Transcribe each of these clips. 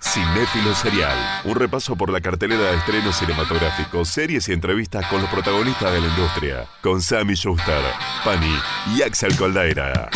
Cinéfilo Serial, un repaso por la cartelera de estrenos cinematográficos, series y entrevistas con los protagonistas de la industria, con Sammy Schuster, Pani y Axel Coldaira.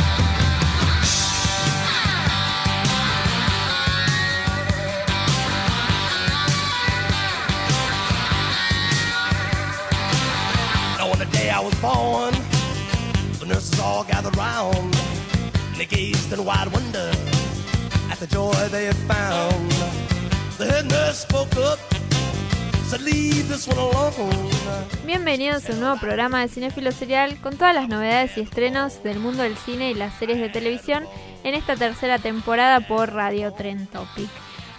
Bienvenidos a un nuevo programa de Cinefilo Serial con todas las novedades y estrenos del mundo del cine y las series de televisión en esta tercera temporada por Radio Tren Topic.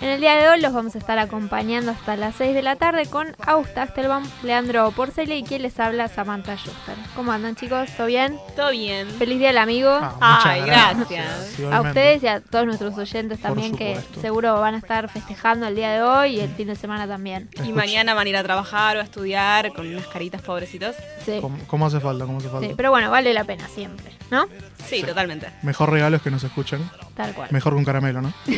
En el día de hoy los vamos a estar acompañando hasta las 6 de la tarde con Augusta Axtelbaum, Leandro Porceli y quien les habla Samantha Schuster. ¿Cómo andan chicos? ¿Todo bien? Todo bien. Feliz día del amigo. Ah, Ay, gracias. a ustedes y a todos nuestros oyentes también que seguro van a estar festejando el día de hoy y el fin de semana también. Y mañana van a ir a trabajar o a estudiar con unas caritas pobrecitos. Sí, ¿Cómo, cómo hace falta? ¿Cómo hace falta? sí, pero bueno, vale la pena siempre, ¿no? Sí, totalmente. Mejor regalo es que nos escuchen. Tal cual. Mejor que un caramelo, ¿no?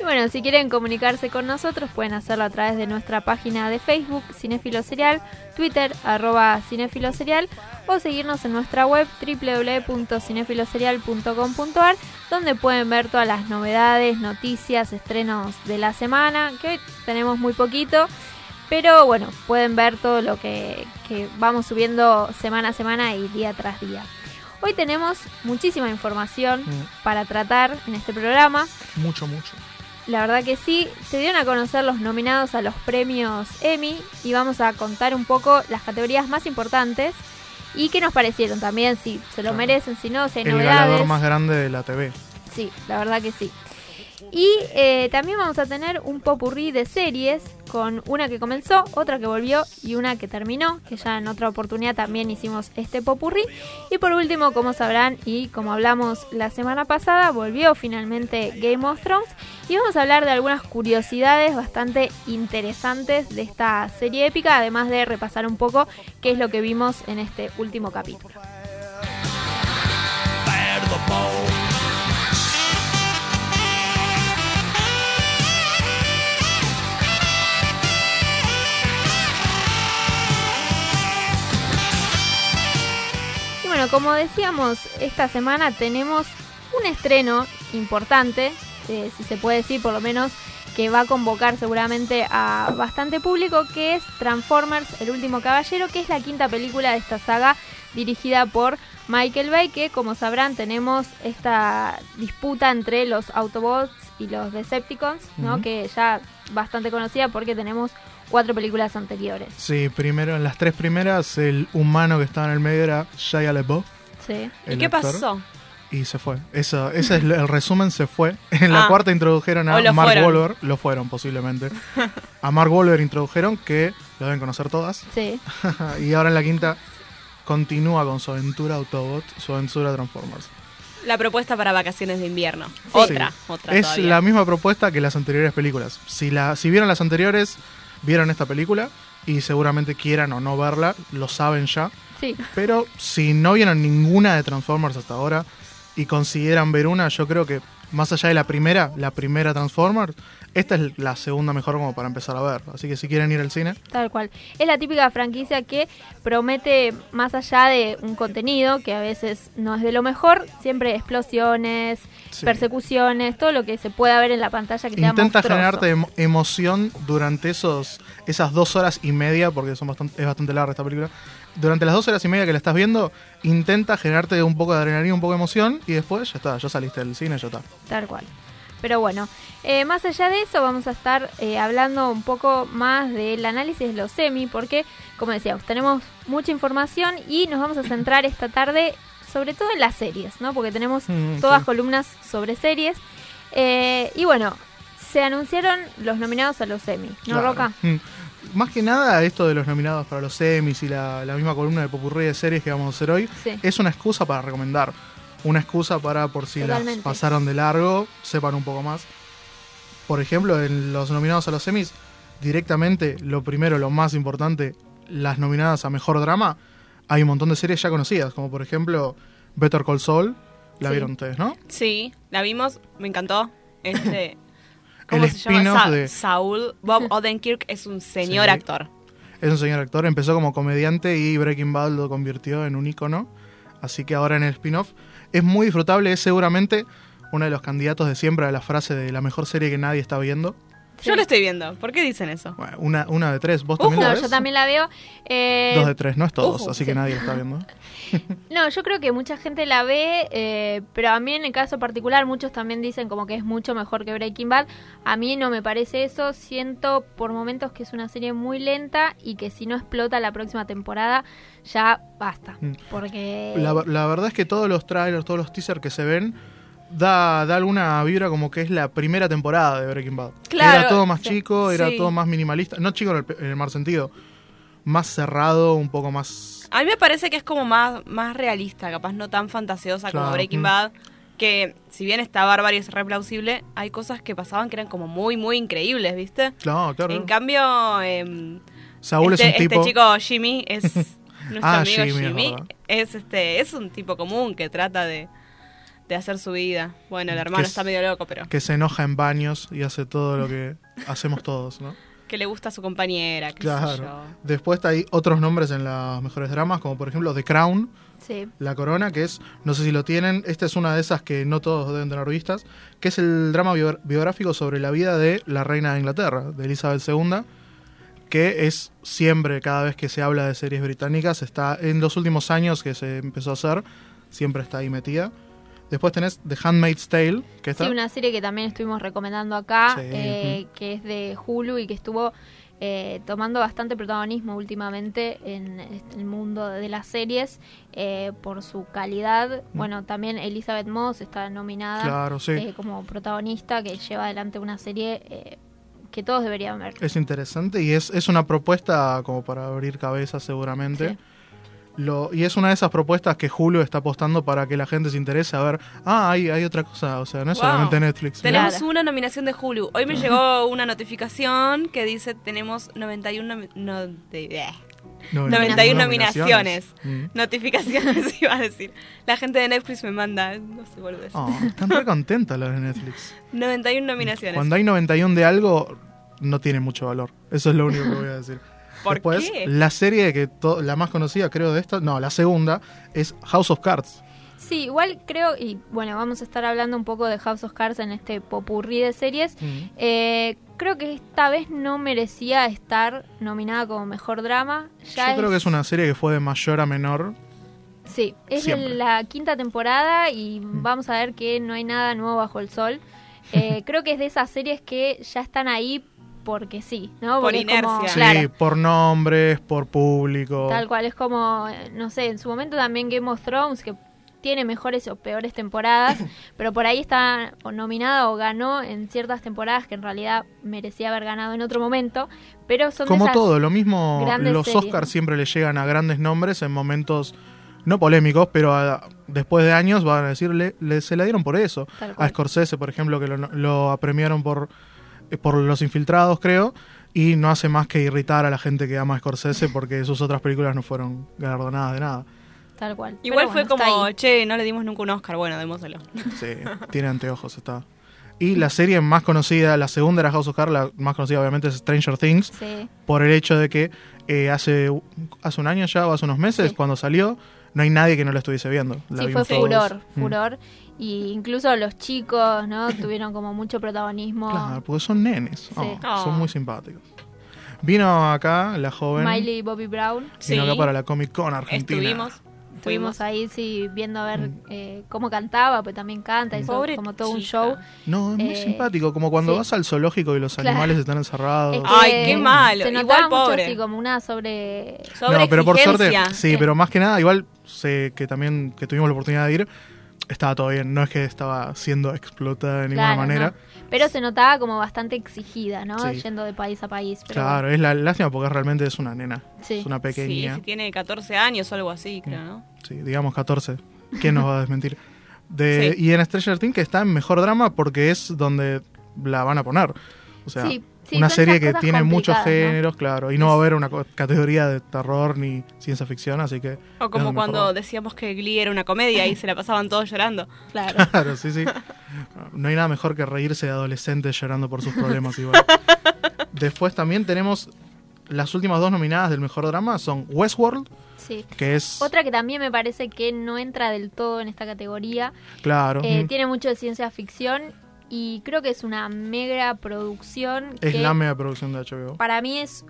Y bueno, si quieren comunicarse con nosotros pueden hacerlo a través de nuestra página de Facebook, Cinefilo Serial, Twitter, arroba Cinefilo Serial, o seguirnos en nuestra web www.cinefiloserial.com.ar, donde pueden ver todas las novedades, noticias, estrenos de la semana, que hoy tenemos muy poquito, pero bueno, pueden ver todo lo que, que vamos subiendo semana a semana y día tras día. Hoy tenemos muchísima información Mm. para tratar en este programa. Mucho, mucho. La verdad que sí, se dieron a conocer los nominados a los premios Emmy y vamos a contar un poco las categorías más importantes y qué nos parecieron también, si se lo Claro. merecen, si no, si hay El novedades. ganador más grande de la TV. Sí, la verdad que sí. Y eh, también vamos a tener un popurrí de series con una que comenzó, otra que volvió y una que terminó, que ya en otra oportunidad también hicimos este popurrí. Y por último, como sabrán y como hablamos la semana pasada, volvió finalmente Game of Thrones y vamos a hablar de algunas curiosidades bastante interesantes de esta serie épica, además de repasar un poco qué es lo que vimos en este último capítulo. Bueno, como decíamos, esta semana tenemos un estreno importante, eh, si se puede decir por lo menos, que va a convocar seguramente a bastante público, que es Transformers, el último caballero, que es la quinta película de esta saga dirigida por Michael Bay, que como sabrán tenemos esta disputa entre los Autobots y los Decepticons, ¿no? Que ya bastante conocida porque tenemos cuatro películas anteriores. Sí, primero, en las tres primeras, el humano que estaba en el medio era Shia LaBeouf. Sí. ¿Y qué actor, pasó? Y se fue. Eso, ese es el resumen, se fue. En la Ah. cuarta introdujeron a Mark fueron. Wahlberg. Lo fueron, posiblemente. a Mark Wahlberg introdujeron, que lo deben conocer todas. Sí. y ahora en la quinta continúa con su aventura Autobot, su aventura Transformers. La propuesta para vacaciones de invierno. Otra, Sí. otra Es todavía. la misma propuesta que las anteriores películas. Si, la, si vieron las anteriores, vieron esta película y seguramente quieran o no verla, lo saben ya. Sí. Pero si no vieron ninguna de Transformers hasta ahora y consideran ver una, yo creo que más allá de la primera, la primera Transformers, esta es la segunda mejor como para empezar a ver. Así que si quieren ir al cine, Tal cual. Es la típica franquicia que promete, más allá de un contenido que a veces no es de lo mejor, siempre explosiones, Sí. persecuciones, todo lo que se pueda ver en la pantalla que sea intenta monstruoso. generarte emo- emoción durante esos esas dos horas y media, porque son bastante, es bastante larga esta película. Durante las dos horas y media que la estás viendo, intenta generarte un poco de adrenalina, un poco de emoción, y después ya está, ya saliste del cine, ya está. Tal cual. Pero bueno, eh, más allá de eso vamos a estar eh, hablando un poco más del análisis de los semi, porque como decíamos, tenemos mucha información y nos vamos a centrar esta tarde sobre todo en las series, ¿no? Porque tenemos Mm, todas sí. columnas sobre series. Eh, y bueno, se anunciaron los nominados a los Emmy, ¿no, Claro. Roca? Mm. Más que nada, esto de los nominados para los Emmys y la, la misma columna de popurrí de series que vamos a hacer hoy, Sí. es una excusa para recomendar. Una excusa para, por si Totalmente. las pasaron de largo, sepan un poco más. Por ejemplo, en los nominados a los Emmys, directamente, lo primero, lo más importante, las nominadas a Mejor Drama, hay un montón de series ya conocidas, como por ejemplo Better Call Saul, la Sí. vieron ustedes, ¿no? Sí, la vimos, me encantó. Este, ¿Cómo El se llama? spin-off Sa- de- Saul. Bob Odenkirk es un señor Sí. actor. Es un señor actor, empezó como comediante y Breaking Bad lo convirtió en un ícono. Así que ahora en el spin-off es muy disfrutable, es seguramente uno de los candidatos de siempre a la frase de la mejor serie que nadie está viendo. Yo lo estoy viendo. ¿Por qué dicen eso? Bueno, una, una de tres, vos también No, la ves? yo también la veo. Eh, Dos de tres, no es todos, así sí. que nadie lo está viendo. No, yo creo que mucha gente la ve, eh, pero a mí en el caso particular muchos también dicen como que es mucho mejor que Breaking Bad. A mí no me parece eso, siento por momentos que es una serie muy lenta y que si no explota la próxima temporada ya basta. Mm. Porque... La, la verdad es que todos los trailers, todos los teasers que se ven, da, da alguna vibra como que es la primera temporada de Breaking Bad. Claro, era todo más sí. chico, era Sí. todo más minimalista. No chico en el, en el mal sentido. Más cerrado, un poco más A mí me parece que es como más, más realista, capaz no tan fantasiosa como Breaking mm. Bad. Que si bien está bárbaro y es re plausible, hay cosas que pasaban que eran como muy, muy increíbles, ¿viste? Claro, claro. En cambio, em, Saúl este, es un tipo. este chico Jimmy es nuestro Ah, amigo Jimmy. Es este, es un tipo común que trata de, de hacer su vida. Bueno, el hermano Que está es- medio loco, pero que se enoja en baños y hace todo lo que hacemos todos, ¿no? que le gusta a su compañera, qué sé yo. Claro. Después hay otros nombres en los mejores dramas, como por ejemplo The Crown, Sí. La Corona, que es, no sé si lo tienen, esta es una de esas que no todos deben tener vistas, que es el drama bio- biográfico sobre la vida de la reina de Inglaterra, de Elizabeth II, que es siempre, cada vez que se habla de series británicas, está en los últimos años que se empezó a hacer, siempre está ahí metida. Después tenés The Handmaid's Tale, que está... Sí, una serie que también estuvimos recomendando acá, Sí, eh, que es de Hulu y que estuvo eh, tomando bastante protagonismo últimamente en este- el mundo de las series eh, por su calidad. Bueno, también Elizabeth Moss está nominada Mm. Claro, sí. eh, como protagonista que lleva adelante una serie eh, que todos deberían ver. Es interesante y es, es una propuesta como para abrir cabezas seguramente. Sí. Lo, y es una de esas propuestas que Hulu está apostando para que la gente se interese a ver, ah, hay, hay otra cosa, o sea, no es Wow. solamente Netflix. mirá. Tenemos una nominación de Hulu. Hoy me llegó una notificación que dice tenemos 91 nomi- no, de- eh, No, 91 nominaciones. Mm. Notificaciones iba a decir. La gente de Netflix me manda, no sé, boludo. Oh, están re contentas las de Netflix. 91 nominaciones. Cuando hay 91 de algo, no tiene mucho valor. Eso es lo único que voy a decir. ¿Por Después, qué? la serie que la más conocida, creo, de esta, no, la segunda, es House of Cards. Sí, igual creo, y bueno, vamos a estar hablando un poco de House of Cards en este popurrí de series. Mm. Eh, creo que esta vez no merecía estar nominada como mejor drama. Ya Yo creo que es una serie que fue de mayor a menor. Sí, es Siempre. La quinta temporada y vamos a ver que no hay nada nuevo bajo el sol. Eh, creo que es de esas series que ya están ahí porque sí, ¿no? Por Porque es como- inercia. Sí, claro, por nombres, por público. tal cual, es como, no sé, en su momento también Game of Thrones, que tiene mejores o peores temporadas, pero por ahí está o nominada o ganó en ciertas temporadas que en realidad merecía haber ganado en otro momento, pero son de Como esas- todo, lo mismo, los series, Oscars siempre le llegan a grandes nombres en momentos no polémicos, pero a- después de años van a decirle, le, se la dieron por eso. A. Scorsese, por ejemplo, que lo, lo premiaron por, por Los Infiltrados, creo, y no hace más que irritar a la gente que ama a Scorsese porque sus otras películas no fueron galardonadas de nada. Tal cual. Igual Pero fue bueno, como, che, no le dimos nunca un Oscar. Bueno, démoselo. Sí, tiene anteojos, está. Y la serie más conocida, la segunda era House of Cards, la más conocida obviamente es Stranger Things, Sí. por el hecho de que eh, hace, hace un año ya o hace unos meses, Sí. cuando salió, no hay nadie que no la estuviese viendo. La Sí, fue todos. furor, Mm. Y incluso los chicos, ¿no? Tuvieron como mucho protagonismo. Claro, porque son nenes. Oh, Sí. Oh. Son muy simpáticos. Vino acá la joven. Miley Bobby Brown. Vino Sí. acá para la Comic Con Argentina. Estuvimos. Estuvimos ahí, sí, viendo a ver eh, cómo cantaba, pues también canta, hizo Pobre como todo un chica. show. No, es muy Eh, simpático. Como cuando sí. vas al zoológico y los Claro. animales están encerrados. Es que Ay, qué malo. Se Igual mucho pobre. así como una sobre... Sobre no, pero por suerte, sí, Sí. pero más que nada, igual sé que también que tuvimos la oportunidad de ir, estaba todo bien. No es que estaba siendo explotada de ninguna Claro, manera. no. Pero se notaba como bastante exigida, ¿no? Sí. Yendo de país a país. Pero Claro, es la lástima porque realmente es una nena. Sí. Es una Sí, pequeña. si tiene 14 años o algo así, creo, ¿no? Sí, digamos 14. ¿Quién nos va a desmentir? De, Sí. Y en Stranger Things que está en mejor drama porque es donde la van a poner. O sea, Sí, sí, una serie que tiene muchos géneros, claro. Y no va a haber una categoría de terror ni ciencia ficción, así que... O como cuando decíamos que Glee era una comedia y se la pasaban todos llorando. Claro. Claro, sí, sí. No hay nada mejor que reírse de adolescentes llorando por sus problemas igual. Después también tenemos las últimas dos nominadas del mejor drama son Westworld, Sí. que es Otra que también me parece que no entra del todo en esta categoría. claro, Eh, mm, tiene mucho de ciencia ficción y creo que es una mega producción. es que la mega producción de HBO. Para mí es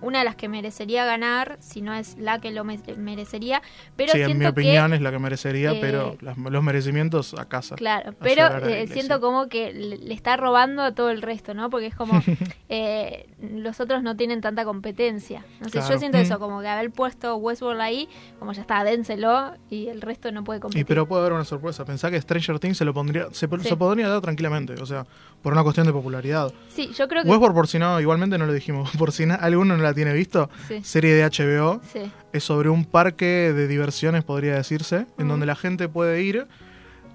una de las que merecería ganar, si no es la que lo me- merecería. Pero sí, en siento mi opinión que, es la que merecería, eh, pero las- los merecimientos a casa. Claro, a pero eh, siento como que le, está robando a todo el resto, ¿no? Porque es como eh, los otros no tienen tanta competencia. No sé, Claro. yo siento Mm. eso, como que haber puesto Westworld ahí, como ya está, dénselo y el resto no puede Y competir. pero puede haber una sorpresa. Pensá que Stranger Things se lo pondría, se, Sí. se podría dar tranquilamente, o sea, por una cuestión de popularidad. Sí, yo creo que Westworld, por si no, igualmente no lo dijimos, por si na- alguno no la tiene visto, Sí. serie de HBO, sí, es sobre un parque de diversiones, podría decirse, en donde la gente puede ir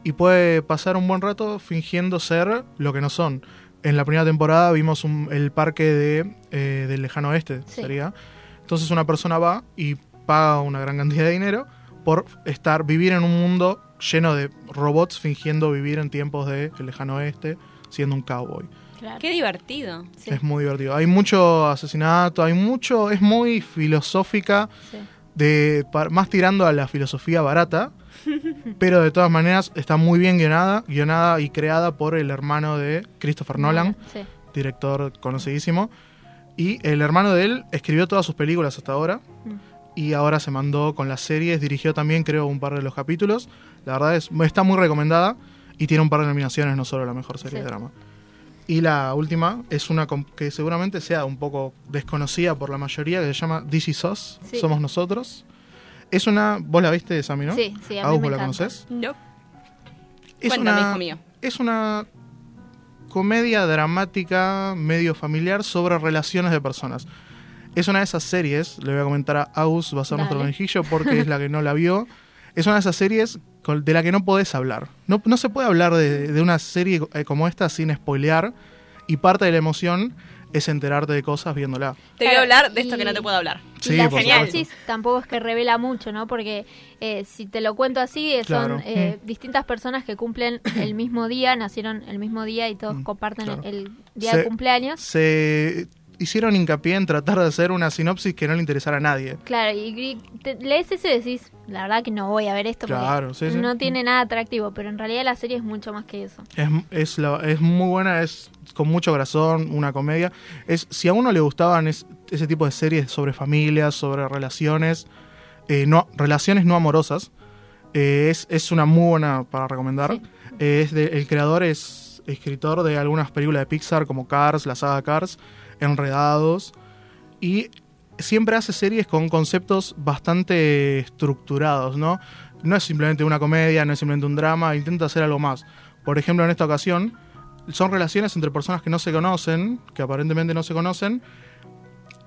y puede pasar un buen rato fingiendo ser lo que no son. En la primera temporada vimos un- el parque de, eh, del lejano oeste, Sí. sería. Entonces una persona va y paga una gran cantidad de dinero por estar, vivir en un mundo lleno de robots fingiendo vivir en tiempos de el lejano oeste, siendo un cowboy. claro. Qué divertido. Sí, Es muy divertido. Hay mucho asesinato, hay mucho, es muy filosófica sí. de más tirando a la filosofía barata, pero de todas maneras está muy bien guionada, guionada y creada por el hermano de Christopher Nolan, Sí, director conocidísimo, y el hermano de él escribió todas sus películas hasta ahora Mm. y ahora se mandó con las series, dirigió también creo un par de los capítulos, la verdad es está muy recomendada y tiene un par de nominaciones, no solo la mejor serie Sí. de drama. Y la última es una que seguramente sea un poco desconocida por la mayoría, que se llama This Is Us, Sí. Somos Nosotros. Es una, vos la viste, Sami, ¿no? sí, sí, a mí Agus, me ¿vos la conoces? Yo. Es Cuéntame, una, hijo mío. es una comedia dramática medio familiar sobre relaciones de personas. Es una de esas series, le voy a comentar a Aus, va a ser nuestro Dale. conejillo porque es la que no la vio. Es una de esas series de la que no podés hablar. No, no se puede hablar de, de una serie eh, como esta sin spoilear y parte de la emoción es enterarte de cosas viéndola. Te voy a hablar de esto y- que no te puedo hablar. Y Sí, la por sinopsis tampoco es que revela mucho, ¿no? Porque eh, si te lo cuento así, eh, Claro. son eh, Mm. distintas personas que cumplen el mismo día, nacieron el mismo día y todos Mm, comparten claro. el día Se- de cumpleaños. Se hicieron hincapié en tratar de hacer una sinopsis que no le interesara a nadie. Claro, y te- lees eso y decís, la verdad que no voy a ver esto Claro, porque sí, sí. no tiene nada atractivo, pero en realidad la serie es mucho más que eso. Es, es, la- es muy buena, es con mucho corazón, una comedia. Es, si a uno le gustaban es- ese tipo de series sobre familias, sobre relaciones, eh, no, relaciones no amorosas, eh, es, es una muy buena para recomendar. Sí. Eh, es de- el creador es escritor de algunas películas de Pixar como Cars, la saga Cars, Enredados, y siempre hace series con conceptos bastante estructurados, ¿no? No es simplemente una comedia, no es simplemente un drama, intenta hacer algo más. Por ejemplo, en esta ocasión, son relaciones entre personas que no se conocen, que aparentemente no se conocen,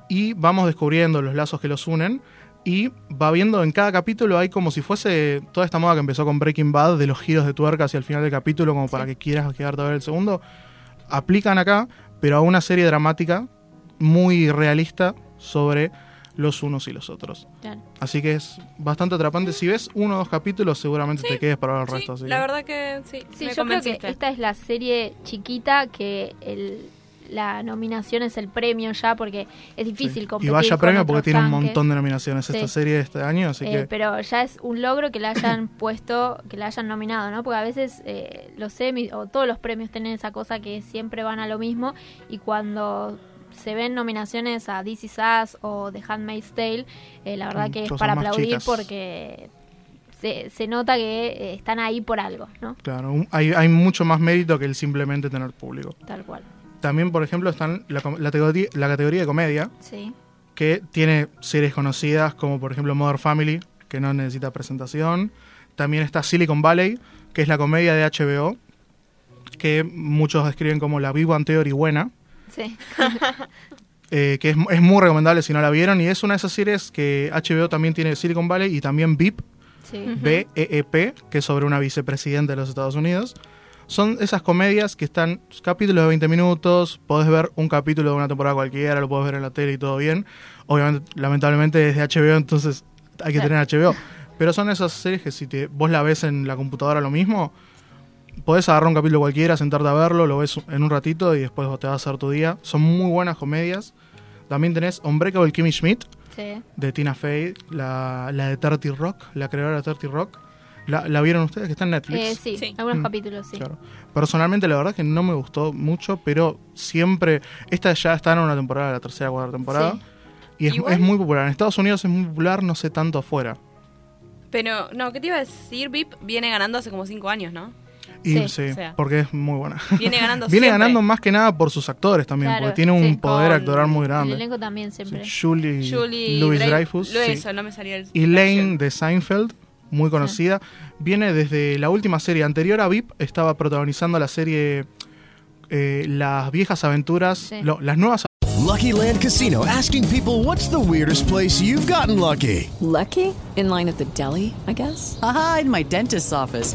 y vamos descubriendo los lazos que los unen. Y va viendo en cada capítulo hay como si fuese toda esta moda que empezó con Breaking Bad de los giros de tuerca hacia el final del capítulo como para que quieras quedarte a ver el segundo. Aplican acá, pero a una serie dramática muy realista sobre los unos y los otros. Claro. Así que es bastante atrapante. Si ves uno o dos capítulos, seguramente te quedes para ver el Sí, resto. así la que- verdad que sí. Sí, me yo creo que esta es la serie chiquita que el, la nominación es el premio ya, porque es difícil Sí. competir Y vaya premio porque tiene un montón de nominaciones Sí. esta serie de este año, así Eh, que pero ya es un logro que la hayan puesto, que la hayan nominado, ¿no? Porque a veces eh, los Emmy o todos los premios tienen esa cosa que siempre van a lo mismo y cuando se ven nominaciones a This Is Us o The Handmaid's Tale, eh, la verdad Mm, que es para aplaudir chicas. porque se, se nota que eh, están ahí por algo, ¿no? claro, hay, hay mucho más mérito que el simplemente tener público. Tal cual. También, por ejemplo, están la, categoría, la categoría de comedia, Sí. que tiene series conocidas como por ejemplo Mother Family, que no necesita presentación. También está Silicon Valley, que es la comedia de HBO, que muchos describen como la Big Bang Theory buena, Sí. eh, que es, es muy recomendable si no la vieron, y es una de esas series que HBO también tiene Silicon Valley y también VIP, Sí. BEEP, que es sobre una vicepresidenta de los Estados Unidos. Son esas comedias que están capítulos de 20 minutos, podés ver un capítulo de una temporada cualquiera, lo podés ver en la tele y todo bien. Obviamente, lamentablemente es de HBO, entonces hay que tener HBO. Pero son esas series que si te, vos la ves en la computadora lo mismo, podés agarrar un capítulo cualquiera, sentarte a verlo, lo ves en un ratito y después te vas a hacer tu día. Son muy buenas comedias. También tenés Unbreakable Kimmy Schmidt, Sí. de Tina Fey, la, la de Dirty Rock, la creadora de Dirty Rock. ¿La, la vieron ustedes? Que está en Netflix. Eh, sí, Sí. algunos Mm, capítulos, sí. Claro. Personalmente, la verdad es que no me gustó mucho, pero siempre. Esta ya está en una temporada, la tercera o cuarta temporada. Sí. Y es, Igual- es muy popular. En Estados Unidos es muy popular, no sé tanto afuera. Pero, no, ¿qué te iba a decir? VIP viene ganando hace como cinco años, ¿no? Y Sí. sí, O sea. porque es muy buena. Viene ganando Viene siempre. ganando más que nada por sus actores también, Claro, porque tiene un sí. poder actoral muy El grande. elenco también siempre. Sí, Julie, Julie Louis Drey- Dreyfus. Lo sí. eso, no me salía el... Elaine de Seinfeld, muy conocida, viene desde la última serie anterior a VIP, estaba protagonizando la serie eh, Las viejas aventuras, Sí. lo- las nuevas Lucky Land Casino asking people what's the weirdest place you've gotten lucky? Lucky? In line at the deli, I guess? Aha, in my dentist's office.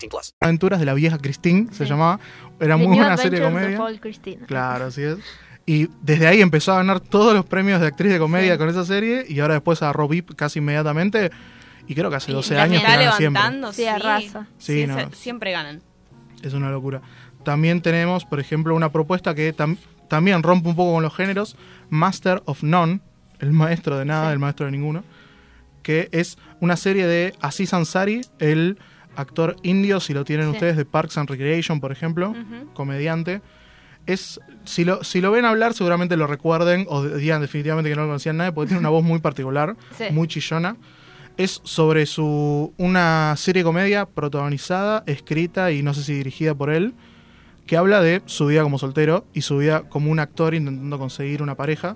plus. aventuras de la vieja Christine, se llamaba. Era The muy New buena serie de comedia. Claro, así es. Y desde ahí empezó a ganar todos los premios de actriz de comedia Sí. con esa serie y ahora después agarró VIP casi inmediatamente y creo que hace Y 12 la años que Está gana siempre. Sí, arrasa. Sí, Sí, no. se- siempre ganan. Es una locura. También tenemos, por ejemplo, una propuesta que tam- también rompe un poco con los géneros, Master of None, el maestro de nada, Sí. el maestro de ninguno, que es una serie de Aziz Ansari, el actor indio, si lo tienen Sí. ustedes, de Parks and Recreation, por ejemplo, comediante. Es, si lo, si lo ven hablar, seguramente lo recuerden o digan definitivamente que no lo conocían nadie, porque tiene una voz muy particular, Sí. muy chillona. Es sobre su una serie de comedia protagonizada, escrita y no sé si dirigida por él, que habla de su vida como soltero y su vida como un actor intentando conseguir una pareja.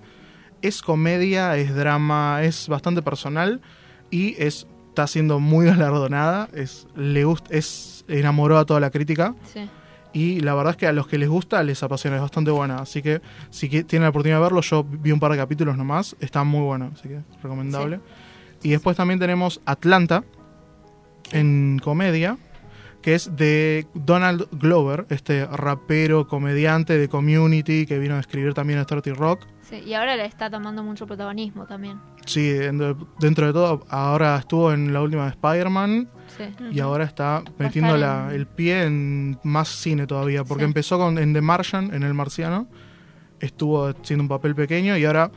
Es comedia, es drama, es bastante personal y es, está siendo muy galardonada. Es, le gust- es, enamoró a toda la crítica Sí. y la verdad es que a los que les gusta les apasiona, es bastante buena. Así que si tienen la oportunidad de verlo, yo vi un par de capítulos nomás, está muy bueno, así que recomendable. Y después también tenemos Atlanta en comedia, que es de Donald Glover, este rapero comediante de Community que vino a escribir también a Dirty Rock. Sí, Y ahora le está tomando mucho protagonismo también. Sí, dentro, de todo, ahora estuvo en la última de Spider-Man Sí. y ahora está metiendo la- el pie en más cine todavía, porque Sí. empezó con, en The Martian, en El Marciano, estuvo haciendo un papel pequeño y ahora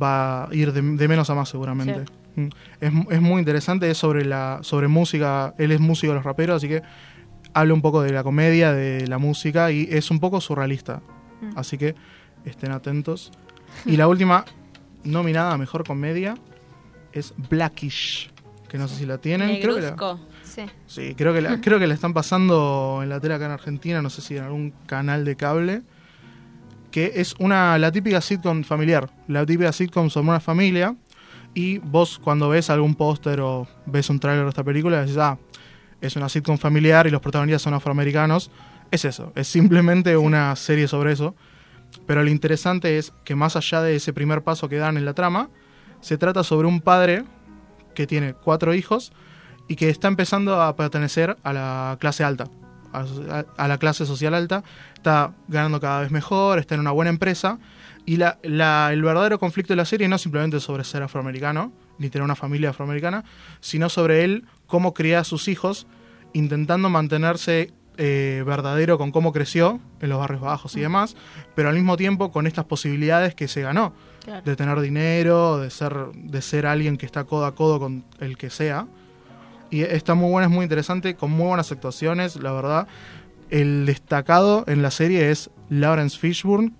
va a ir de, de menos a más seguramente. Mm. Es, es muy interesante, es sobre, la, sobre música, él es músico de los raperos, así que habla un poco de la comedia, de la música y es un poco surrealista, Mm. así que estén atentos. Y la última nominada a Mejor Comedia es Blackish, que no sé si la tienen. Creo que la-. Sí. Sí, creo que, la, creo que la están pasando en la tele acá en Argentina, no sé si en algún canal de cable, que es una la típica sitcom familiar, la típica sitcom sobre una familia, y vos cuando ves algún póster o ves un tráiler de esta película, decís, ah, es una sitcom familiar y los protagonistas son afroamericanos, es eso, es simplemente una serie sobre eso, pero lo interesante es que más allá de ese primer paso que dan en la trama, se trata sobre un padre que tiene cuatro hijos, y que está empezando a pertenecer a la clase alta, a, la clase social alta, está ganando cada vez mejor, está en una buena empresa. Y la, el verdadero conflicto de la serie no simplemente sobre ser afroamericano, ni tener una familia afroamericana, sino sobre él cómo cría a sus hijos, intentando mantenerse eh, verdadero con cómo creció en los barrios bajos y demás, pero al mismo tiempo con estas posibilidades que se ganó Claro. de tener dinero, de ser, de ser alguien que está codo a codo con el que sea. Y está muy buena, es muy interesante, con muy buenas actuaciones, la verdad. El destacado en la serie es Lawrence Fishburne,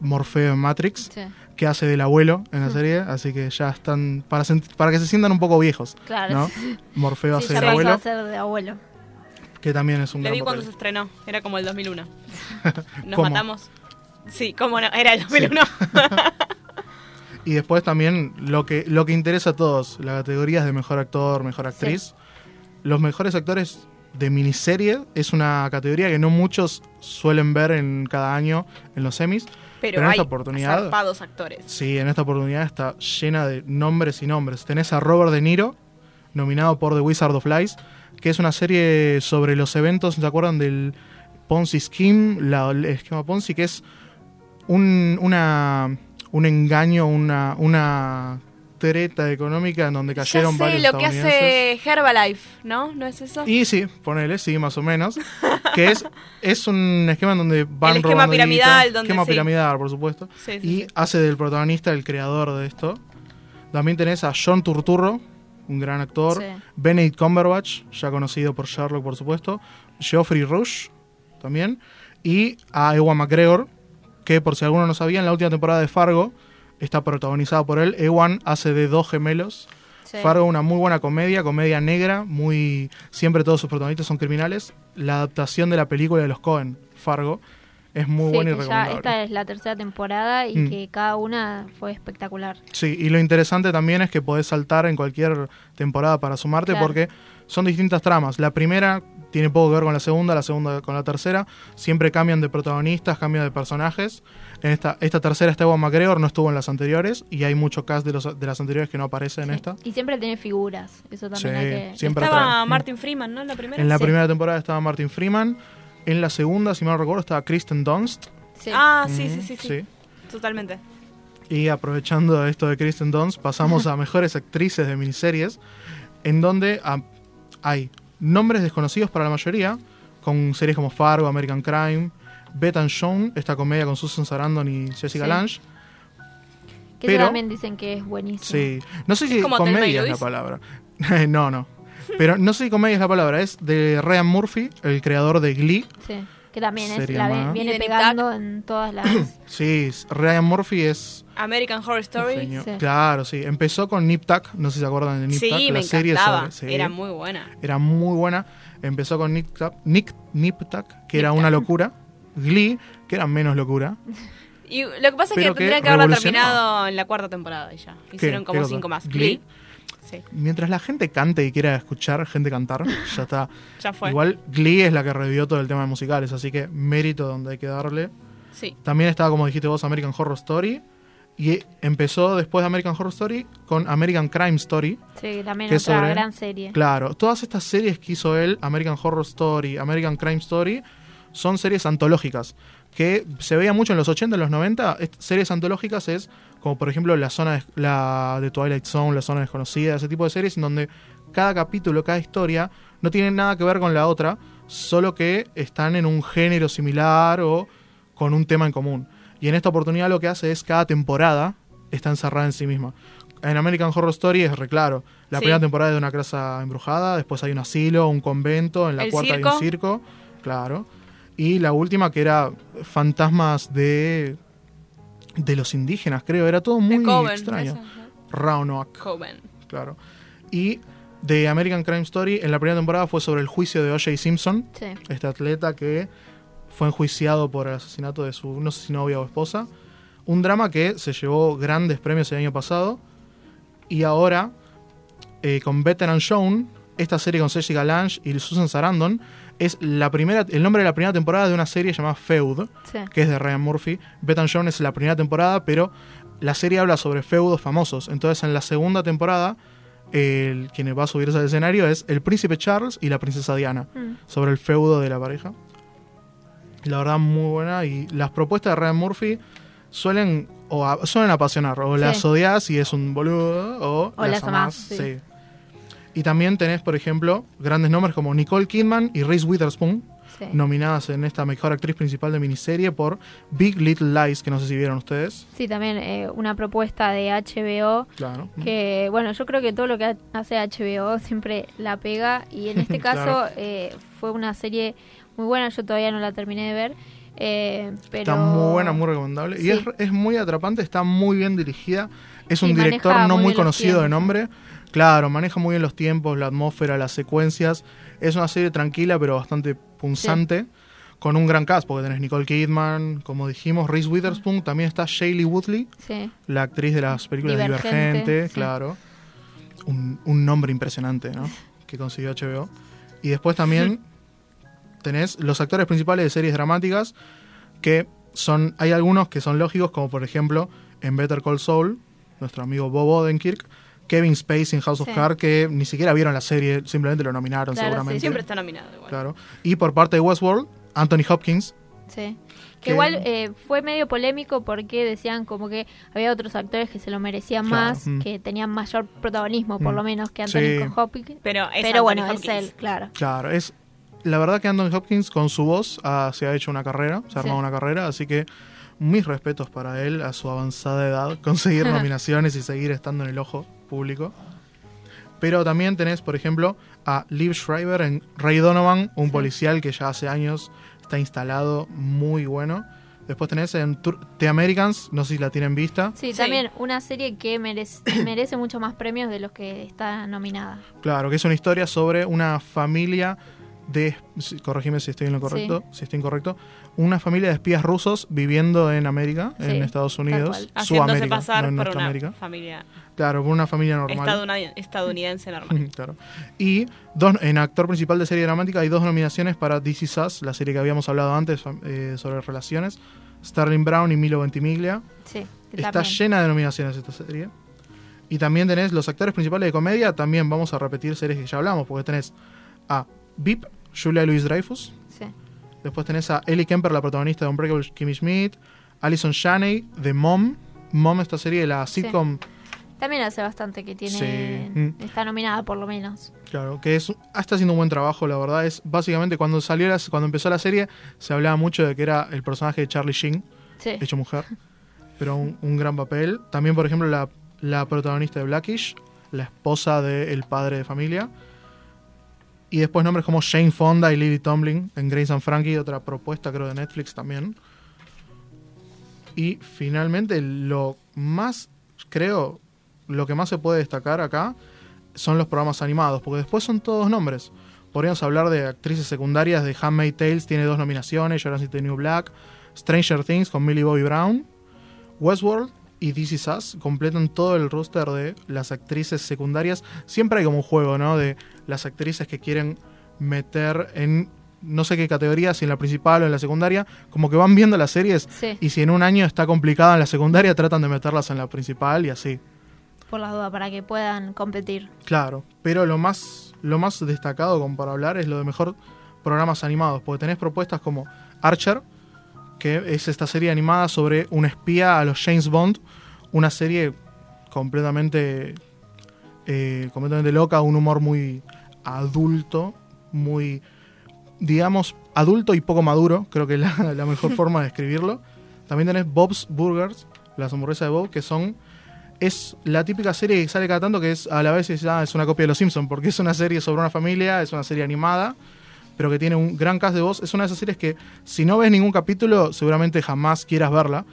Morfeo en Matrix, Sí. que hace del abuelo en la serie, así que ya están, para, para que se sientan un poco viejos. Claro. ¿no? Morfeo Sí, hace del abuelo, a ser de abuelo. Que también es un Le gran vi cuando se estrenó, era como el 2001. Nos ¿Cómo? matamos. Sí, cómo no, era el 2001. Y después también lo que, lo que interesa a todos, las categorías de mejor actor, mejor actriz. Los mejores actores de miniserie es una categoría que no muchos suelen ver en cada año en los semis. Pero, en hay esta oportunidad, actores. sí, en esta oportunidad está llena de nombres y nombres. Tenés a Robert De Niro, nominado por The Wizard of Lies, que es una serie sobre los eventos, ¿se acuerdan del Ponzi Scheme? La, el esquema Ponzi, que es un, una, un engaño, una, una treta económica en donde Ya cayeron sé varios lo que hace Herbalife, ¿no? ¿No es eso? Y sí, ponele, sí, más o menos. que es, es un esquema en donde van El esquema piramidal, donde Esquema sí. piramidal, por supuesto. Sí, sí, y hace del protagonista el creador de esto. También tenés a John Turturro, un gran actor. Sí. Benedict Cumberbatch, ya conocido por Sherlock, por supuesto. Geoffrey Rush, también. Y a Ewan McGregor, que por si alguno no sabía, en la última temporada de Fargo está protagonizada por él. Ewan hace de dos gemelos. Sí. Fargo, una muy buena comedia, comedia negra, muy siempre todos sus protagonistas son criminales. La adaptación de la película de los Cohen, Fargo, es muy Sí, buena y que ya recomendable. esta es la tercera temporada y Mm. que cada una fue espectacular. Sí, y lo interesante también es que podés saltar en cualquier temporada para sumarte Claro. porque son distintas tramas. La primera tiene poco que ver con la segunda, la segunda con la tercera. Siempre cambian de protagonistas, cambian de personajes. En esta, esta tercera está Ewan McGregor, no estuvo en las anteriores y hay mucho cast de, los, de las anteriores que no aparece en esta. Y siempre tiene figuras, eso también Sí, hay que... siempre Estaba atrae. Martin Freeman, ¿no? En la primera. En la Sí. primera temporada estaba Martin Freeman. En la segunda, si mal no recuerdo, estaba Kristen Dunst. Sí. Ah, sí, Mm, sí, sí, sí, Totalmente. Y aprovechando esto de Kristen Dunst, pasamos a mejores actrices de miniseries, en donde ah, hay nombres desconocidos para la mayoría, con series como Fargo, American Crime, Beth and Sean, esta comedia con Susan Sarandon y Jessica Sí. Lange. Que pero- también dicen que es buenísimo. Sí, no sé ¿Es si comedia es la palabra. no, no. Pero no sé si comedia es la palabra, es de Ryan Murphy, el creador de Glee. Sí, que también es, la ve- viene Nip pegando en todas las... Sí, Ryan Murphy es American Horror Story. Sí. Claro, sí. Empezó con Nip Tuck, no sé si se acuerdan de Nip Sí, Tuck, me la serie encantaba. sobre- sí. Era muy buena. era muy buena. Empezó con Nick Tuck, Nick, Nip Tuck, que era Nip una locura. Glee, que era menos locura. Y lo que pasa es que tendrían que haberla terminado en la cuarta temporada y ya. Hicieron ¿Qué como cinco más. ¿Glee? Glee. Sí, Mientras la gente cante y quiera escuchar gente cantar, ya está. ya fue. Igual Glee es la que revivió todo el tema de musicales, así que mérito donde hay que darle. Sí. También estaba, como dijiste vos, American Horror Story. Y empezó después de American Horror Story con American Crime Story. Sí, también que otra sobre- gran serie. Claro, todas estas series que hizo él, American Horror Story, American Crime Story, son series antológicas. Que se veía mucho en los 80, en los 90. Est- series antológicas es como, por ejemplo, la zona de, la de Twilight Zone, la zona desconocida, ese tipo de series en donde cada capítulo, cada historia, no tiene nada que ver con la otra, solo que están en un género similar o con un tema en común. Y en esta oportunidad lo que hace es cada temporada está encerrada en sí misma. En American Horror Story es re claro. La Sí. primera temporada es de una casa embrujada, después hay un asilo, un convento, en la ¿El cuarta hay un circo, claro. Y la última que era fantasmas de de los indígenas, creo, era todo muy Coven. extraño. esa, ¿no? Roanoke, Coven. claro. Y de American Crime Story, en la primera temporada fue sobre el juicio de O.J. Simpson, Sí. este atleta que fue enjuiciado por el asesinato de su, no sé si novia o esposa. Un drama que se llevó grandes premios el año pasado. Y ahora, eh, con Veteran Shown, esta serie con Jessica Lange y Susan Sarandon, es la primera, el nombre de la primera temporada de una serie llamada Feud, Sí. que es de Ryan Murphy. Veteran Shown es la primera temporada, pero la serie habla sobre feudos famosos. Entonces, en la segunda temporada, el, quien va a subirse al escenario es el príncipe Charles y la princesa Diana, Mm. sobre el feudo de la pareja. La verdad, muy buena. Y las propuestas de Ryan Murphy suelen o a- suelen apasionar. O las odias y es un boludo, o, O las amás, sí. sí. Y también tenés, por ejemplo, grandes nombres como Nicole Kidman y Reese Witherspoon, Sí. nominadas en esta mejor actriz principal de miniserie por Big Little Lies, que no sé si vieron ustedes. Sí, también eh, una propuesta de HBO Claro. que, bueno, yo creo que todo lo que ha- hace HBO siempre la pega y en este caso Claro. eh, fue una serie muy buena, yo todavía no la terminé de ver, eh, pero... Está muy buena, muy recomendable. Y es, es muy atrapante, está muy bien dirigida. Es un director no muy conocido de nombre. Claro, maneja muy bien los tiempos, la atmósfera, las secuencias. Es una serie tranquila, pero bastante punzante. Con un gran cast, porque tenés Nicole Kidman, como dijimos, Reese Witherspoon. También está Shailene Woodley, Sí. la actriz de las películas Divergente, Divergente, sí. claro. Un, un nombre impresionante, ¿no? Que consiguió HBO. Y después también tenés los actores principales de series dramáticas, que son, hay algunos que son lógicos, como por ejemplo en Better Call Saul, nuestro amigo Bob Odenkirk, Kevin Spacey en House of Sí. Cards, que ni siquiera vieron la serie, simplemente lo nominaron Claro, sí, seguramente. siempre está nominado igual. Claro. Y por parte de Westworld, Anthony Hopkins, Sí. Que- Que igual eh, fue medio polémico porque decían como que había otros actores que se lo merecían Claro, más, mm. que tenían mayor protagonismo por Mm. lo menos que Sí. Anthony Hopkins. Pero es Pero Anthony bueno, Hopkins. es él, claro. Claro, es la verdad que Anthony Hopkins con su voz ah, se ha hecho una carrera, se ha armado Sí. una carrera, así que mis respetos para él a su avanzada edad, conseguir nominaciones y seguir estando en el ojo público. Pero también tenés, por ejemplo, a Liv Schreiber en Ray Donovan, un policial que ya hace años está instalado, muy bueno. Después tenés en The Americans, no sé si la tienen vista. Sí, también una serie que merece, merece mucho más premios de los que está nominada. Claro, que es una historia sobre una familia de, corregime si estoy en lo correcto, si estoy incorrecto, una familia de espías rusos viviendo en América, Sí, en Estados Unidos, Sudamérica, pasar no en por una América. familia Claro, por una familia normal. estadounid- estadounidense normal. claro. Y dos, en actor principal de serie dramática hay dos nominaciones para This Is Us, la serie que habíamos hablado antes eh, sobre relaciones. Sterling Brown y Milo Ventimiglia. Sí, Está también. llena de nominaciones esta serie. Y también tenés los actores principales de comedia. También vamos a repetir series que ya hablamos, porque tenés a Vip, Julia Louis Dreyfus. Sí. Después tenés a Ellie Kemper, la protagonista de Unbreakable Kimmy Schmidt. Alison Shaney, de Mom. Mom, esta serie de la Sí. sitcom, También hace bastante que tiene Sí. Mm. está nominada por lo menos. claro, que es, está haciendo un buen trabajo, la verdad. Es básicamente cuando salió la- cuando empezó la serie, se hablaba mucho de que era el personaje de Charlie Sheen, Sí. hecho mujer. Pero un, un gran papel. También, por ejemplo, la, la protagonista de Blackish, la esposa del padre de familia. Y después nombres como Shane Fonda y Lily Tomlin en Grace and Frankie, otra propuesta creo de Netflix también. Y finalmente lo más, creo, lo que más se puede destacar acá son los programas animados, porque después son todos nombres. Podríamos hablar de actrices secundarias de Handmaid's Tales, tiene dos nominaciones, is the New Black, Stranger Things con Millie Bobby Brown, Westworld y This Is Us completan todo el roster de las actrices secundarias. Siempre hay como un juego, ¿no? De las actrices que quieren meter en no sé qué categoría, si en la principal o en la secundaria, como que van viendo las series Sí. y si en un año está complicada en la secundaria, tratan de meterlas en la principal y así. Por las dudas, para que puedan competir. Claro, pero lo más, lo más destacado como para hablar es lo de mejor programas animados, porque tenés propuestas como Archer, que es esta serie animada sobre un espía a los James Bond, una serie completamente, eh, completamente loca, un humor muy adulto, muy, digamos, adulto y poco maduro, creo que es la, la mejor forma de describirlo. También tenés Bob's Burgers, las hamburguesas de Bob, que son es la típica serie que sale cada tanto que es a la vez es, ah, es una copia de Los Simpsons, porque es una serie sobre una familia, es una serie animada, pero que tiene un gran cast de voz. Es una de esas series que si no ves ningún capítulo, seguramente jamás quieras verla,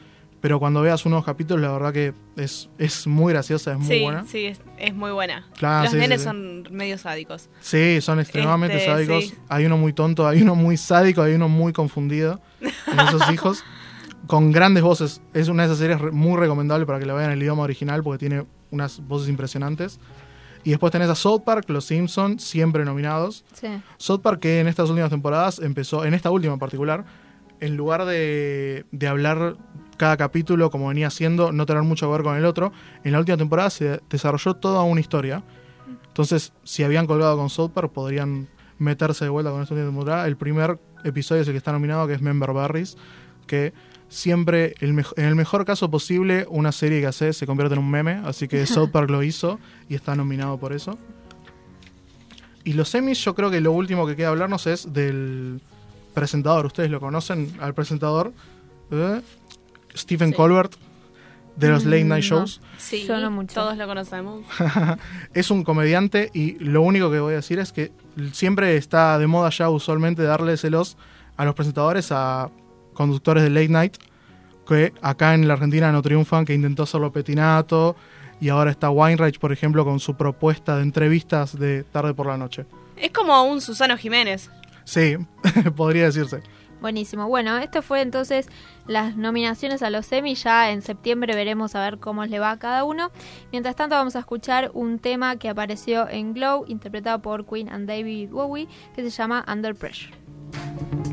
pero cuando veas unos capítulos, la verdad que es, es muy graciosa, es muy sí, buena. sí, es, es muy buena. Claro, Los sí, nenes sí. son medio sádicos. Sí, son extremadamente Este, sádicos. sí. Hay uno muy tonto, hay uno muy sádico, hay uno muy confundido en esos hijos. Con grandes voces. Es una de esas series muy recomendable para que la vean en el idioma original porque tiene unas voces impresionantes. Y después tenés a South Park, Los Simpsons, siempre nominados. Sí. South Park que en estas últimas temporadas empezó, en esta última en particular, en lugar de, de hablar cada capítulo como venía haciendo, no tener mucho que ver con el otro, en la última temporada se desarrolló toda una historia. Entonces, si habían colgado con South Park, podrían meterse de vuelta con esta última temporada. El primer episodio es el que está nominado, que es Member Berries, que siempre, el en el mejor caso posible, una serie que hace se convierte en un meme, así que South Park lo hizo y está nominado por eso. Y los Emmys, yo creo que lo último que queda hablarnos es del presentador. Ustedes lo conocen al presentador, eh, Stephen Colbert, de los Late Night Mm, Shows. Sí, Yo no mucho. todos lo conocemos. es un comediante y lo único que voy a decir es que siempre está de moda ya usualmente dárleselos a los presentadores a conductores de late night que acá en la Argentina no triunfan, que intentó hacerlo Petinato y ahora está Weinreich, por ejemplo, con su propuesta de entrevistas de tarde por la noche. Es como un Susano Jiménez. Sí, podría decirse. Buenísimo. Bueno, esto fue entonces las nominaciones a los Emmy. Ya en septiembre veremos a ver cómo le va a cada uno. Mientras tanto, vamos a escuchar un tema que apareció en Glow, interpretado por Queen and David Bowie, que se llama Under Pressure. Pressure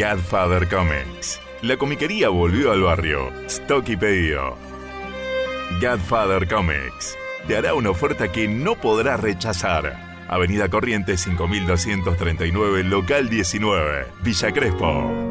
Godfather Comics. La comiquería volvió al barrio. Stock y pedido. Godfather Comics. Te hará una oferta que no podrás rechazar. Avenida Corrientes 5239, local 19, Villa Crespo.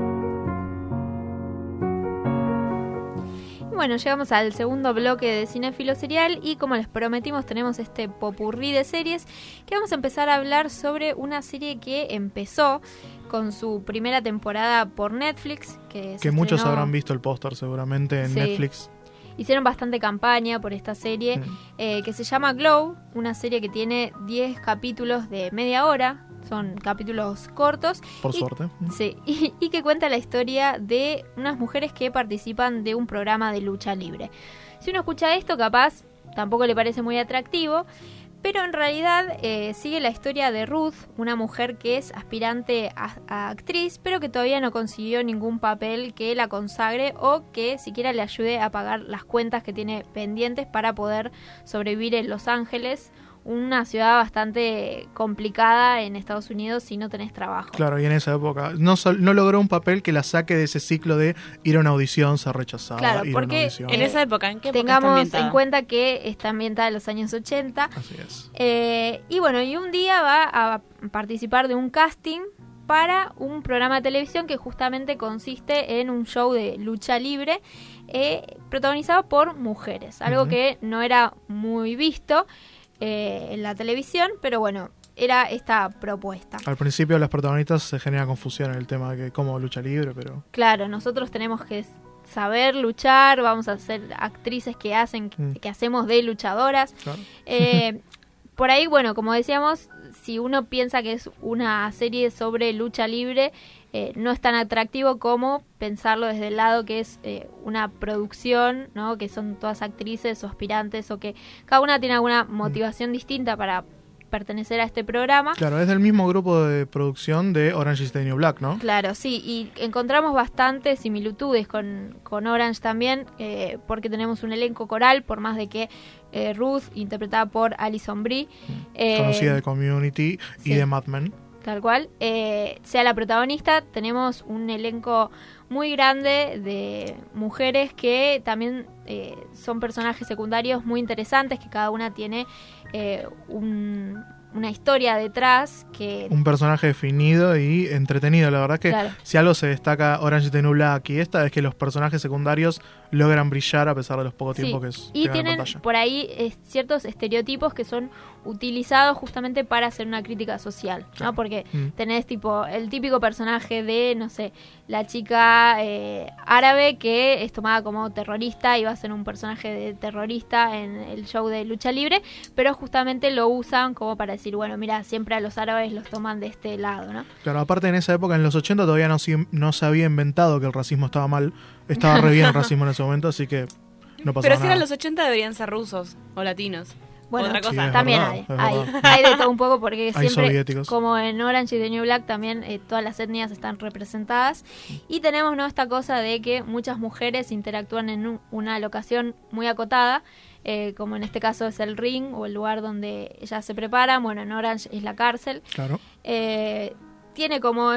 Bueno, llegamos al segundo bloque de Cinefilo Serial y como les prometimos tenemos este popurrí de series que vamos a empezar a hablar sobre una serie que empezó con su primera temporada por Netflix. Que, Que muchos habrán visto el póster seguramente en Sí. Netflix. Hicieron bastante campaña por esta serie Mm. eh, que se llama Glow, una serie que tiene 10 capítulos de media hora, son capítulos cortos. Por y- suerte. Sí, y, y que cuenta la historia de unas mujeres que participan de un programa de lucha libre. Si uno escucha esto, capaz tampoco le parece muy atractivo, pero en realidad eh, sigue la historia de Ruth, una mujer que es aspirante a, a actriz, pero que todavía no consiguió ningún papel que la consagre o que siquiera le ayude a pagar las cuentas que tiene pendientes para poder sobrevivir en Los Ángeles, una ciudad bastante complicada en Estados Unidos si no tenés trabajo. Claro, y en esa época no, sol- no logró un papel que la saque de ese ciclo de ir a una audición, ser rechazada. Claro, ir a una porque audición. En esa época, ¿en qué época está Tengamos en cuenta que está ambientada en los años 80. Así es. Eh, y bueno, y un día va a participar de un casting para un programa de televisión que justamente consiste en un show de lucha libre eh, protagonizado por mujeres, algo que no era muy visto eh, en la televisión, pero bueno, era esta propuesta. Al principio las protagonistas se genera confusión en el tema de que como lucha libre, pero Claro, nosotros tenemos que saber luchar, vamos a ser actrices que hacen, Mm. que hacemos de luchadoras. Claro. Eh, por ahí, bueno, como decíamos, si uno piensa que es una serie sobre lucha libre, eh, no es tan atractivo como pensarlo desde el lado que es eh, una producción, ¿no? Que son todas actrices o aspirantes o que cada una tiene alguna motivación distinta para pertenecer a este programa. claro, es del mismo grupo de producción de Orange is the New Black, ¿no? Claro, sí, y encontramos bastantes similitudes con, con Orange también, eh, porque tenemos un elenco coral, por más de que eh, Ruth, interpretada por Alison Brie, eh, Conocida de Community sí. y de Mad Men. Tal cual, eh, sea la protagonista, tenemos un elenco muy grande de mujeres que también eh, son personajes secundarios muy interesantes, que cada una tiene eh, un- una historia detrás que... Un personaje definido y entretenido. La verdad que Claro. si algo se destaca Orange is the New Black y esta es que los personajes secundarios logran brillar a pesar de los pocos Sí, tiempos que es y tengan en tienen pantalla. por ahí eh, ciertos estereotipos que son utilizados justamente para hacer una crítica social, ¿no? Porque Mm. tenés tipo el típico personaje de, no sé, la chica eh, árabe que es tomada como terrorista y va a ser un personaje de terrorista en el show de lucha libre, pero justamente lo usan como para decir, bueno, mira, siempre a los árabes los toman de este lado, ¿no? Claro, aparte en esa época, en los 80 todavía no, no se había inventado que el racismo estaba mal. Estaba re bien el racismo en ese momento, así que no pasaba Pero si nada. eran los 80 deberían ser rusos o latinos. Bueno, Otra cosa. Sí, también verdad, hay, hay, hay de todo un poco porque Hay siempre, soviéticos. como en Orange y the New Black, también eh, todas las etnias están representadas. Y tenemos ¿no? esta cosa de que muchas mujeres interactúan en un- una locación muy acotada, eh, como en este caso es el ring o el lugar donde ellas se preparan. Bueno, en Orange es la cárcel. Claro. Eh, tiene como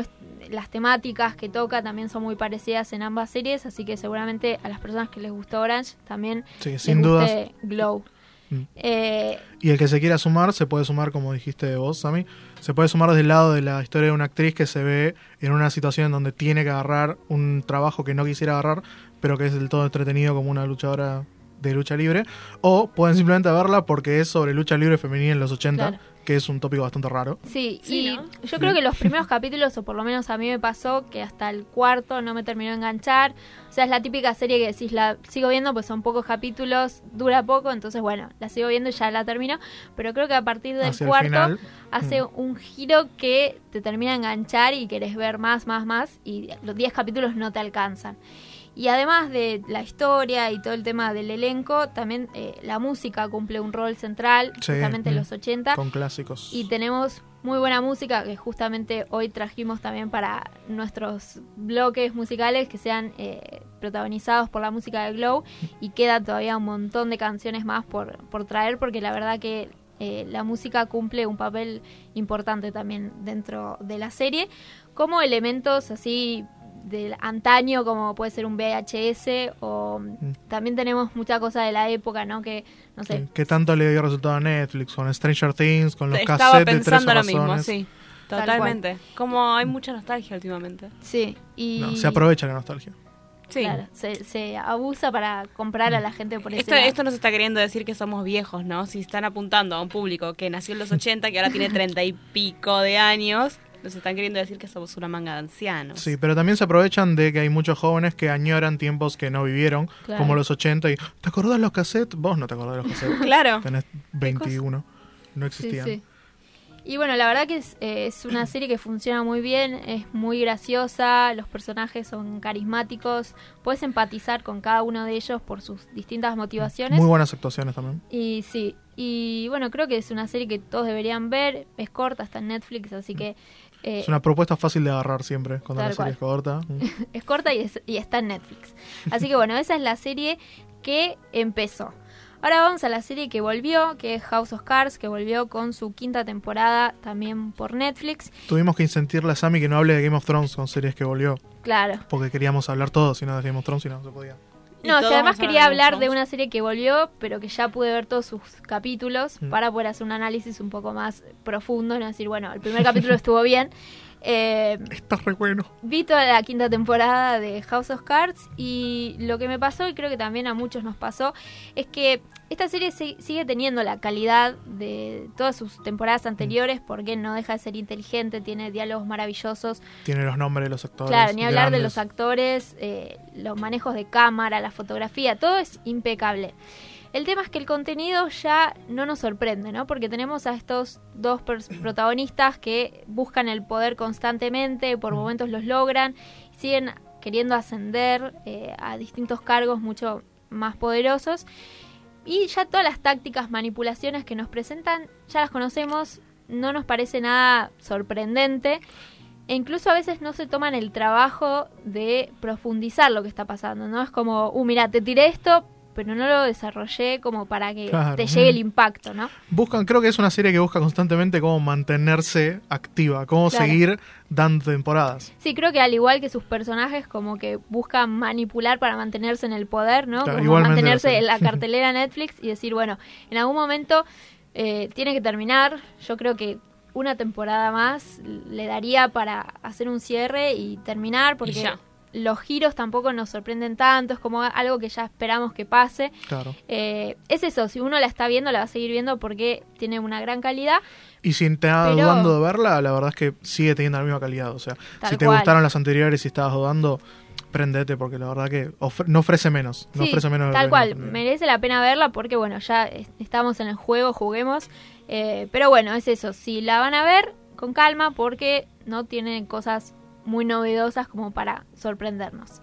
las temáticas que toca también son muy parecidas en ambas series, así que seguramente a las personas que les gustó Orange también Sí, les sin guste dudas. Glow. Mm. Eh, Y el que se quiera sumar, se puede sumar, como dijiste vos, Sammy, se puede sumar desde el lado de la historia de una actriz que se ve en una situación en donde tiene que agarrar un trabajo que no quisiera agarrar, pero que es del todo entretenido como una luchadora de lucha libre. O pueden simplemente verla porque es sobre lucha libre femenina en los 80, Claro. Que es un tópico bastante raro. Sí, Sí, y ¿no? yo creo que los primeros capítulos, o por lo menos a mí me pasó, que hasta el cuarto no me terminó de enganchar. O sea, es la típica serie que decís, la sigo viendo, pues son pocos capítulos, dura poco, entonces bueno, la sigo viendo y ya la termino. Pero creo que a partir del Hacia cuarto final, hace mm. un giro que te termina de enganchar y querés ver más, más, más, y los 10 capítulos no te alcanzan. Y además de la historia y todo el tema del elenco, también eh, la música cumple un rol central, Sí, justamente en mm, los 80. Con clásicos. Y tenemos muy buena música que justamente hoy trajimos también para nuestros bloques musicales que sean eh, protagonizados por la música de Glow y queda todavía un montón de canciones más por, por traer porque la verdad que eh, la música cumple un papel importante también dentro de la serie como elementos así del antaño como puede ser un VHS o Mm. también tenemos mucha cosa de la época, ¿no? Que no sé, Que tanto le dio resultado a Netflix con Stranger Things, con los Estaba cassettes de tres pensando lo mismo, sí. Tal Totalmente. Como hay mucha nostalgia últimamente. sí, y No, se aprovecha la nostalgia. Sí. claro, se, se abusa para comprar a la gente por Esto, lado. esto nos está queriendo decir que somos viejos, ¿no? Si están apuntando a un público que nació en los 80, que ahora tiene treinta y pico de años, nos están queriendo decir que somos una manga de ancianos. Sí, pero también se aprovechan de que hay muchos jóvenes que añoran tiempos que no vivieron, Claro. como los 80 y ¿te acordás los cassettes? Vos no te acordás de los cassettes. Claro. Tenés 21. No Sí, existían. sí. Y bueno, la verdad que es, eh, es una serie que funciona muy bien, es muy graciosa, los personajes son carismáticos, puedes empatizar con cada uno de ellos por sus distintas motivaciones. Muy buenas actuaciones también. Y sí, y bueno, creo que es una serie que todos deberían ver, es corta, está en Netflix, así que eh, Es una propuesta fácil de agarrar siempre cuando la serie es corta. Mm. es corta y, es- y está en Netflix. Así que bueno, esa es la serie que empezó. Ahora vamos a la serie que volvió, que es House of Cards, que volvió con su quinta temporada también por Netflix. Tuvimos que insentirle a Sammy que no hable de Game of Thrones con series que volvió. Claro. Porque queríamos hablar todos, si no de Game of Thrones, y no se podía. No, que además quería hablar de una serie que volvió, pero que ya pude ver todos sus capítulos Mm. para poder hacer un análisis un poco más profundo, no decir, bueno, el primer capítulo estuvo bien. Eh, Está re bueno. vi toda la quinta temporada de House of Cards y lo que me pasó, y creo que también a muchos nos pasó, es que esta serie si- sigue teniendo la calidad de todas sus temporadas anteriores porque no deja de ser inteligente, tiene diálogos maravillosos, Tiene los nombres de los actores. Claro, ni hablar de los actores, eh, los manejos de cámara, la fotografía, todo es impecable. El tema es que el contenido ya no nos sorprende, ¿no? Porque tenemos a estos dos protagonistas que buscan el poder constantemente, por momentos los logran, siguen queriendo ascender eh, a distintos cargos mucho más poderosos. Y ya todas las tácticas, manipulaciones que nos presentan, ya las conocemos, no nos parece nada sorprendente. E incluso a veces no se toman el trabajo de profundizar lo que está pasando, ¿no? Es como, uh, mira, te tiré esto, pero no lo desarrollé como para que Claro. te llegue el Mm. impacto, ¿no? Buscan, creo que es una serie que busca constantemente cómo mantenerse activa, cómo Claro. seguir dando temporadas. Sí, creo que al igual que sus personajes, como que buscan manipular para mantenerse en el poder, ¿no? Claro, como mantenerse en la cartelera Netflix y decir, bueno, en algún momento eh, tiene que terminar. Yo creo que una temporada más le daría para hacer un cierre y terminar, porque ya. Los giros tampoco nos sorprenden tanto, es como algo que ya esperamos que pase. Claro. Eh, es eso, si uno la está viendo, la va a seguir viendo porque tiene una gran calidad. Y si te Pero- dudando de verla, la verdad es que sigue teniendo la misma calidad. O sea, Tal si te cual. gustaron las anteriores y estabas dudando, prendete porque la verdad que ofre- no ofrece menos. No Sí, ofrece menos tal cual, merece la pena verla porque bueno, ya es- estamos en el juego, juguemos. Eh, pero bueno, es eso, si la van a ver, con calma porque no tienen cosas muy novedosas como para sorprendernos.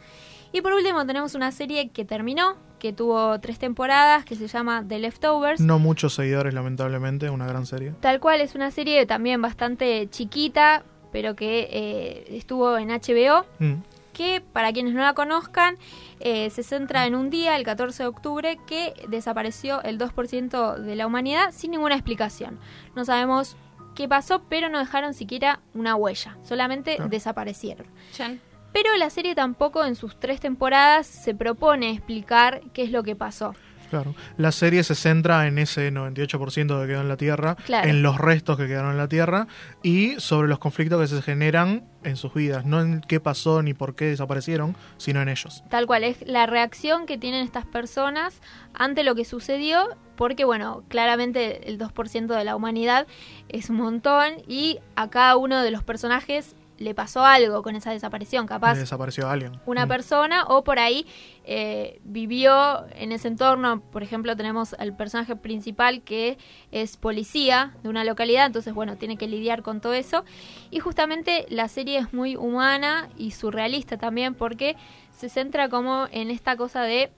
Y por último tenemos una serie que terminó, que tuvo tres temporadas, que se llama The Leftovers. No muchos seguidores, lamentablemente, una gran serie. Tal cual es una serie también bastante chiquita, pero que eh, estuvo en HBO Mm. que para quienes no la conozcan eh, se centra en un día, el 14 de octubre, que desapareció el 2% de la humanidad sin ninguna explicación. No sabemos qué pasó, pero no dejaron siquiera una huella, solamente Claro. desaparecieron. Chan. Pero la serie tampoco en sus tres temporadas se propone explicar qué es lo que pasó. Claro. La serie se centra en ese 98% que quedó en la Tierra, Claro. en los restos que quedaron en la Tierra y sobre los conflictos que se generan en sus vidas. No en qué pasó ni por qué desaparecieron, sino en ellos. Tal cual, es la reacción que tienen estas personas ante lo que sucedió, porque bueno, claramente el 2% de la humanidad es un montón y a cada uno de los personajes le pasó algo con esa desaparición, capaz Le desapareció alguien. una Mm. persona o por ahí eh, vivió en ese entorno. Por ejemplo, tenemos al personaje principal que es policía de una localidad, entonces bueno, tiene que lidiar con todo eso. Y justamente la serie es muy humana y surrealista también porque se centra como en esta cosa de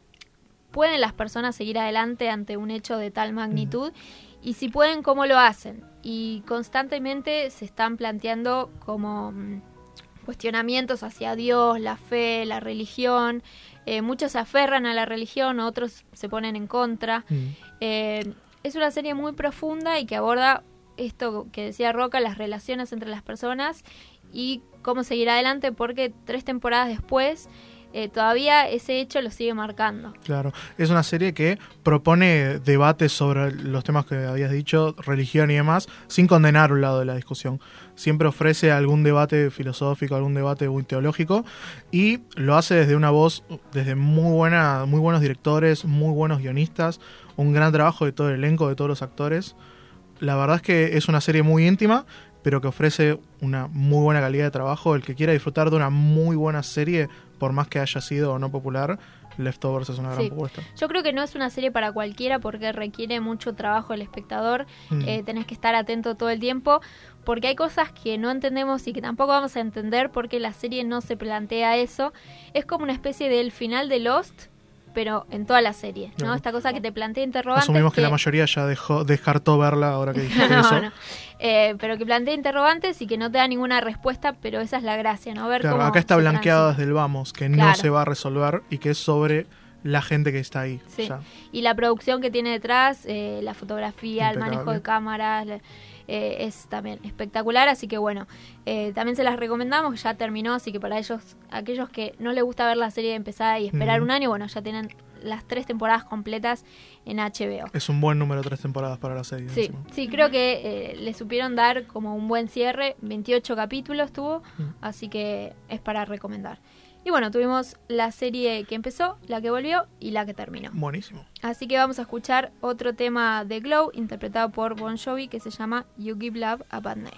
pueden las personas seguir adelante ante un hecho de tal magnitud y si pueden, ¿cómo lo hacen? Y constantemente se están planteando como mm, cuestionamientos hacia Dios, la fe, la religión. Eh, muchos se aferran a la religión, otros se ponen en contra. Mm. Eh, es una serie muy profunda y que aborda esto que decía Roca, las relaciones entre las personas y cómo seguir adelante porque tres temporadas después eh, todavía ese hecho lo sigue marcando. Claro, es una serie que propone debates sobre los temas que habías dicho, religión y demás, sin condenar un lado de la discusión. Siempre ofrece algún debate filosófico, algún debate muy teológico y lo hace desde una voz, desde muy buena, muy buenos directores, muy buenos guionistas, un gran trabajo de todo el elenco, de todos los actores. La verdad es que es una serie muy íntima, pero que ofrece una muy buena calidad de trabajo. El que quiera disfrutar de una muy buena serie, por más que haya sido o no popular, Leftovers es una gran Sí. propuesta. Yo creo que no es una serie para cualquiera porque requiere mucho trabajo del espectador. Mm. Eh, tenés que estar atento todo el tiempo porque hay cosas que no entendemos y que tampoco vamos a entender porque la serie no se plantea eso. Es como una especie del final de Lost, pero en toda la serie, ¿no? Esta cosa que te plantea interrogantes. Asumimos que, la mayoría ya dejó, descartó verla ahora que dijiste No, eso. no. Eh, pero que plantea interrogantes y que no te da ninguna respuesta, pero esa es la gracia, ¿no? Ver Claro, cómo acá está blanqueado desde el vamos, que no se va a resolver y que es sobre la gente que está ahí. Sí. O sea, Y la producción que tiene detrás, eh, la fotografía, el manejo de cámaras, la- eh, es también espectacular. Así que bueno, eh, también se las recomendamos, ya terminó, así que para ellos, aquellos que no les gusta ver la serie empezada y esperar un año, bueno, ya tienen las tres temporadas completas en HBO. es un buen número, tres temporadas para la serie. Sí, encima. sí, creo que eh, le supieron dar como un buen cierre. 28 capítulos tuvo, Mm. así que es para recomendar. Y bueno, tuvimos la serie que empezó, la que volvió y la que terminó. Buenísimo. Así que vamos a escuchar otro tema de Glow interpretado por Bon Jovi que se llama You Give Love a Bad Name.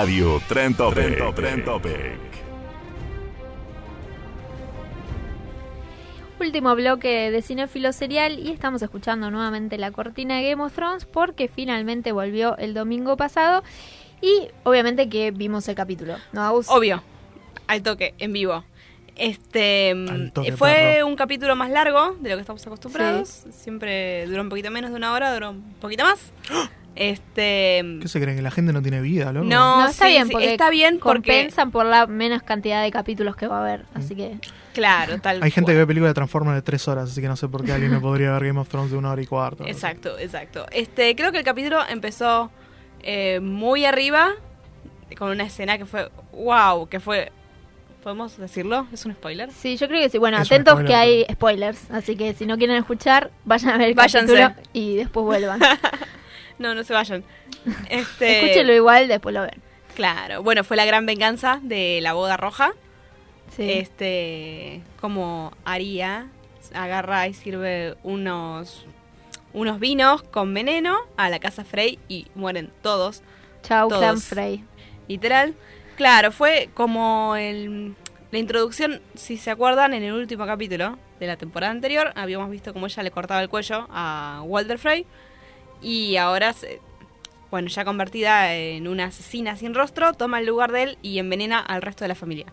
Radio Trend Topic. Último bloque de Cinefilo Serial y estamos escuchando nuevamente la cortina de Game of Thrones porque finalmente volvió el domingo pasado y obviamente que vimos el capítulo, ¿no, Agus? Obvio, al toque, en vivo. Este toque, eh, fue perro. un capítulo más largo de lo que estamos acostumbrados. Siempre duró un poquito menos de una hora, duró un poquito más. Este ¿Qué se creen? ¿Que la gente no tiene vida, loco? No, No, está sí, bien sí, porque está bien porque compensan por la menos cantidad de capítulos que va a haber, así que claro, tal Hay gente cual. que ve películas de Transformers de tres horas, así que no sé por qué alguien no podría ver Game of Thrones de una hora y cuarto. Exacto, exacto. Este, creo que el capítulo empezó eh, muy arriba con una escena que fue wow, que fue ¿Podemos decirlo? ¿Es un spoiler? Sí, yo creo que sí. Bueno, Es atentos spoiler, que hay spoilers, así que si no quieren escuchar, vayan a ver el Váyanse. capítulo y después vuelvan. No, no se vayan. Este, Escúchenlo igual, después lo ven. Claro, bueno, fue la gran venganza de la boda roja. Sí. Este, como Aria agarra y sirve unos unos vinos con veneno a la casa Frey y mueren todos. Chau, Todos. Clan Frey. Literal. Claro, fue como el, la introducción, si se acuerdan, en el último capítulo de la temporada anterior, habíamos visto cómo ella le cortaba el cuello a Walter Frey. Y ahora, se- bueno, ya convertida en una asesina sin rostro, toma el lugar de él y envenena al resto de la familia.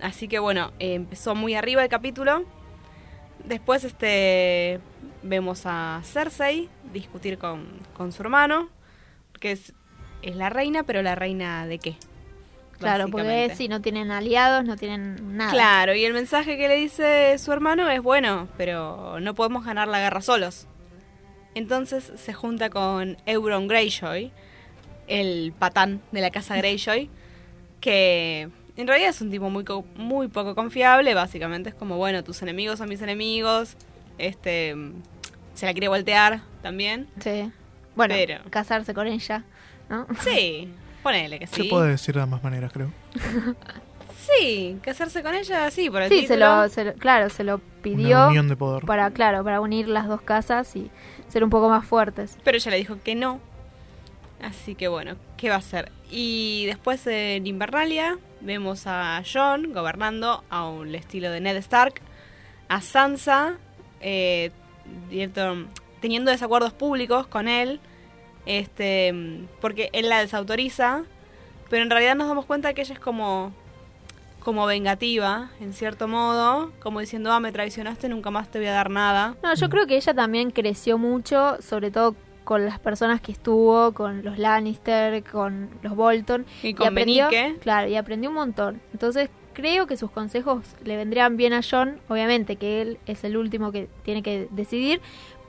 Así que bueno, eh, empezó muy arriba el capítulo. Después este vemos a Cersei discutir con, con su hermano, que es, es la reina, pero la reina de qué? Claro, porque si no tienen aliados, no tienen nada. Claro, y el mensaje que le dice su hermano es bueno, pero no podemos ganar la guerra solos. Entonces se junta con Euron Greyjoy, el patán de la casa Greyjoy, que en realidad es un tipo muy, co- muy poco confiable, básicamente es como, bueno, tus enemigos son mis enemigos, este se la quiere voltear también. Sí. Bueno, Pero- casarse con ella, ¿no? Sí, ponele que Se sí. puede decir de ambas maneras, creo. Sí, casarse con ella, sí, por el Sí, se título. lo, se lo- claro, se lo pidió. Una unión de poder. Para, claro, para unir las dos casas y ser un poco más fuertes. Pero ella le dijo que no. Así que bueno, ¿qué va a hacer? Y después en Invernalia vemos a Jon gobernando a un estilo de Ned Stark, a Sansa eh, teniendo desacuerdos públicos con él, este, porque él la desautoriza, pero en realidad nos damos cuenta que ella es como como vengativa, en cierto modo, como diciendo, ah, me traicionaste, nunca más te voy a dar nada. No, yo creo que ella también creció mucho, sobre todo con las personas que estuvo, con los Lannister, con los Bolton. Y con aprendió. Claro, y aprendió un montón. Entonces creo que sus consejos le vendrían bien a John, obviamente que él es el último que tiene que decidir,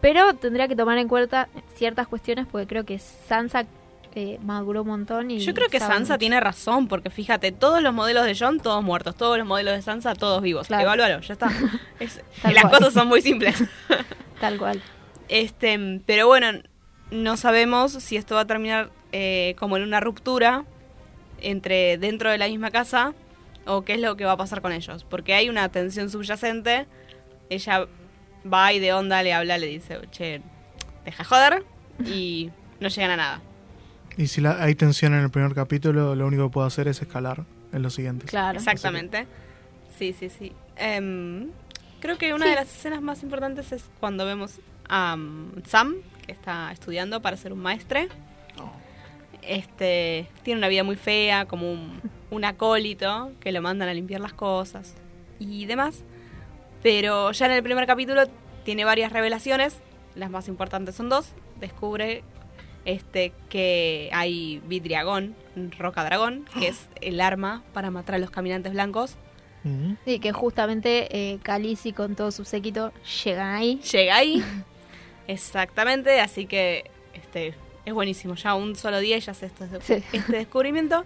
pero tendría que tomar en cuenta ciertas cuestiones porque creo que Sansa eh, maduró un montón y... Yo creo que Sansa mucho. tiene razón, porque fíjate, todos los modelos de John, todos muertos, todos los modelos de Sansa, todos vivos. Claro. Evalúalo, ya está. Es- las cual. cosas son muy simples. Tal cual. Este, pero bueno, no sabemos si esto va a terminar eh, como en una ruptura entre dentro de la misma casa o qué es lo que va a pasar con ellos, porque hay una tensión subyacente. Ella va y de onda le habla, le dice, che, deja joder y no llegan a nada. Y si la- hay tensión en el primer capítulo, lo único que puedo hacer es escalar en los siguientes. Claro. Exactamente. Sí, sí, sí. Em, creo que una Sí. de las escenas más importantes es cuando vemos a um, Sam, que está estudiando para ser un maestre. Este, tiene una vida muy fea, como un, un acólito, que lo mandan a limpiar las cosas y demás. Pero ya en el primer capítulo tiene varias revelaciones. Las más importantes son dos. Descubre este que hay vidriagón, roca dragón, que es el arma para matar a los caminantes blancos. Sí, que justamente eh, con todo su séquito llegan ahí. Llega ahí. Exactamente, así que este es buenísimo. Ya un solo día y ya hace este, Sí. este descubrimiento.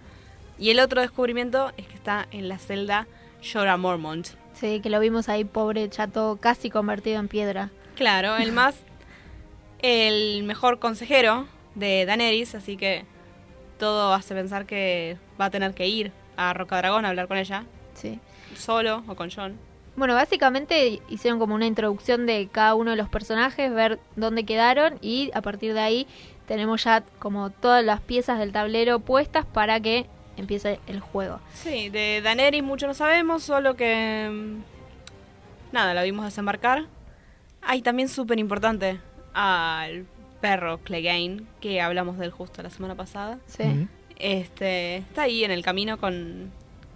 Y el otro descubrimiento es que está en la celda Jorah Mormont. Sí, que lo vimos ahí, pobre chato, casi convertido en piedra. Claro, el más. el mejor consejero de Daenerys, así que todo hace pensar que va a tener que ir a Roca Dragón a hablar con ella. Sí. Solo o con John. Bueno, básicamente hicieron como una introducción de cada uno de los personajes, ver dónde quedaron y a partir de ahí tenemos ya como todas las piezas del tablero puestas para que empiece el juego. Sí, de Daenerys mucho no sabemos, solo que... mm, Nada, la vimos desembarcar. Hay también súper importante al perro Clegane, que hablamos de él justo la semana pasada. Sí. Este, está ahí en el camino con,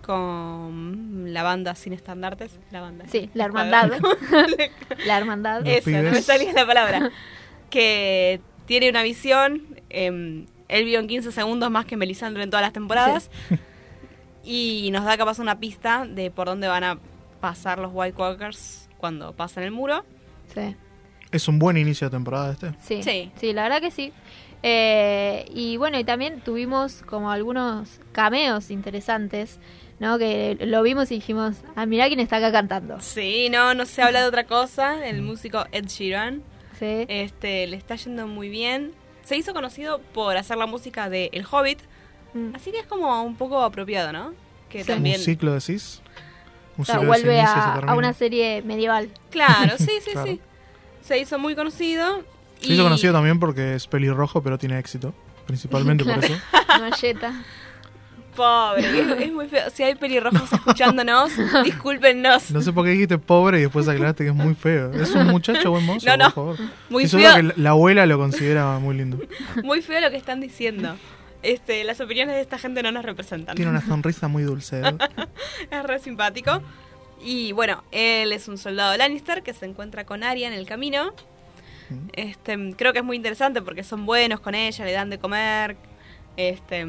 con la banda sin estandartes. La banda. Sí, la hermandad. la hermandad. Eso, no me salía la palabra. Que tiene una visión. eh, él vio en 15 segundos más que Melisandre en todas las temporadas. Y nos da capaz una pista de por dónde van a pasar los White Walkers cuando pasen el muro. Sí. Es un buen inicio de temporada este. Sí, Sí. sí, la verdad que sí. Eh, y bueno, y también tuvimos como algunos cameos interesantes, ¿no? Que lo vimos y dijimos, ah, mirá quién está acá cantando. Sí, no, no se habla de otra cosa. El músico Ed Sheeran. Sí, Este, le está yendo muy bien. Se hizo conocido por hacer la música de El Hobbit. Mm. Así que es como un poco apropiado, ¿no? Que Sí. también. Un ciclo decís. Un o sea, ciclo vuelve a, una serie medieval. Claro, sí, sí, Claro. sí. Se hizo muy conocido. Se hizo y- conocido también porque es pelirrojo, pero tiene éxito. Principalmente por eso. Malleta. Pobre, es, es muy feo. Si hay pelirrojos escuchándonos, discúlpennos. No sé por qué dijiste pobre y después aclaraste que es muy feo. Es un muchacho buen mozo, No, no. por favor. Muy seguro feo. que la abuela lo considera muy lindo. Muy feo lo que están diciendo. Este, las opiniones de esta gente no nos representan. Tiene una sonrisa muy dulce. ¿eh? es re simpático. Y bueno, él es un soldado Lannister que se encuentra con Arya en el camino. Este, creo que es muy interesante porque son buenos con ella, le dan de comer. Este,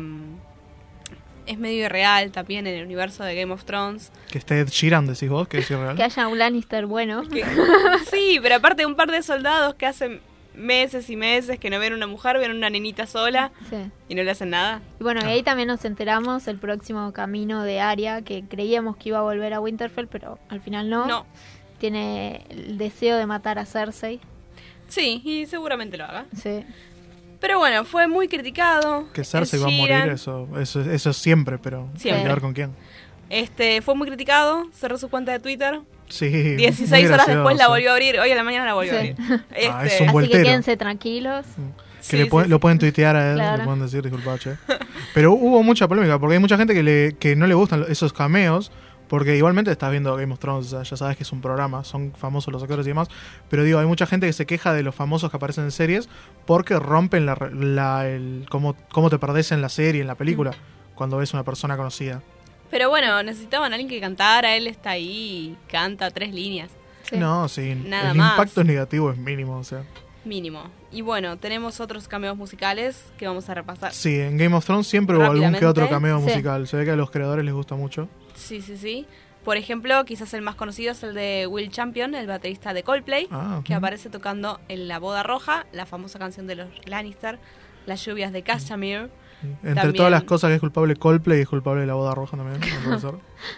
es medio irreal también en el universo de Game of Thrones. Que esté Ed Sheeran, decís vos, que es irreal. Que haya un Lannister bueno. Que- sí, pero aparte un par de soldados que hacen meses y meses que no ven una mujer, ven una nenita sola Sí. y no le hacen nada. Y bueno, y ahí también nos enteramos el próximo camino de Arya, que creíamos que iba a volver a Winterfell, pero al final no. No. Tiene el deseo de matar a Cersei. Sí, y seguramente lo haga. Sí. Pero bueno, fue muy criticado. Que Cersei va a morir, eso, eso, eso siempre, pero Siempre. hay que ver con quién. Este, fue muy criticado, cerró su cuenta de Twitter. Sí, 16 muy horas después la volvió a abrir. Hoy a la mañana la volvió a abrir. Este, Ah, es un Así voltero. que quédense tranquilos. Que Sí, le sí, pueden- sí. lo pueden tuitear a él, Claro. le pueden decir, disculpa, che. Pero hubo mucha polémica, porque hay mucha gente que, le, que no le gustan esos cameos, porque igualmente estás viendo Game of Thrones, o sea, ya sabes que es un programa, son famosos los actores y demás, pero digo, hay mucha gente que se queja de los famosos que aparecen en series porque rompen la, re- la el, cómo, cómo te perdés en la serie, en la película, cuando ves una persona conocida. Pero bueno, necesitaban a alguien que cantara. Él está ahí, canta tres líneas. Sí. No, sí, Nada el más. impacto negativo es mínimo, o sea. Mínimo. Y bueno, tenemos otros cameos musicales que vamos a repasar. Sí, en Game of Thrones siempre hubo algún que otro cameo Sí. musical, se ve que a los creadores les gusta mucho. Sí, sí, sí. Por ejemplo, quizás el más conocido es el de Will Champion, el baterista de Coldplay, Ah, que aparece tocando en La Boda Roja, la famosa canción de los Lannister, Las lluvias de Castamere. Entre También- todas las cosas que es culpable Coldplay, es culpable la boda roja también, ¿no puede ser?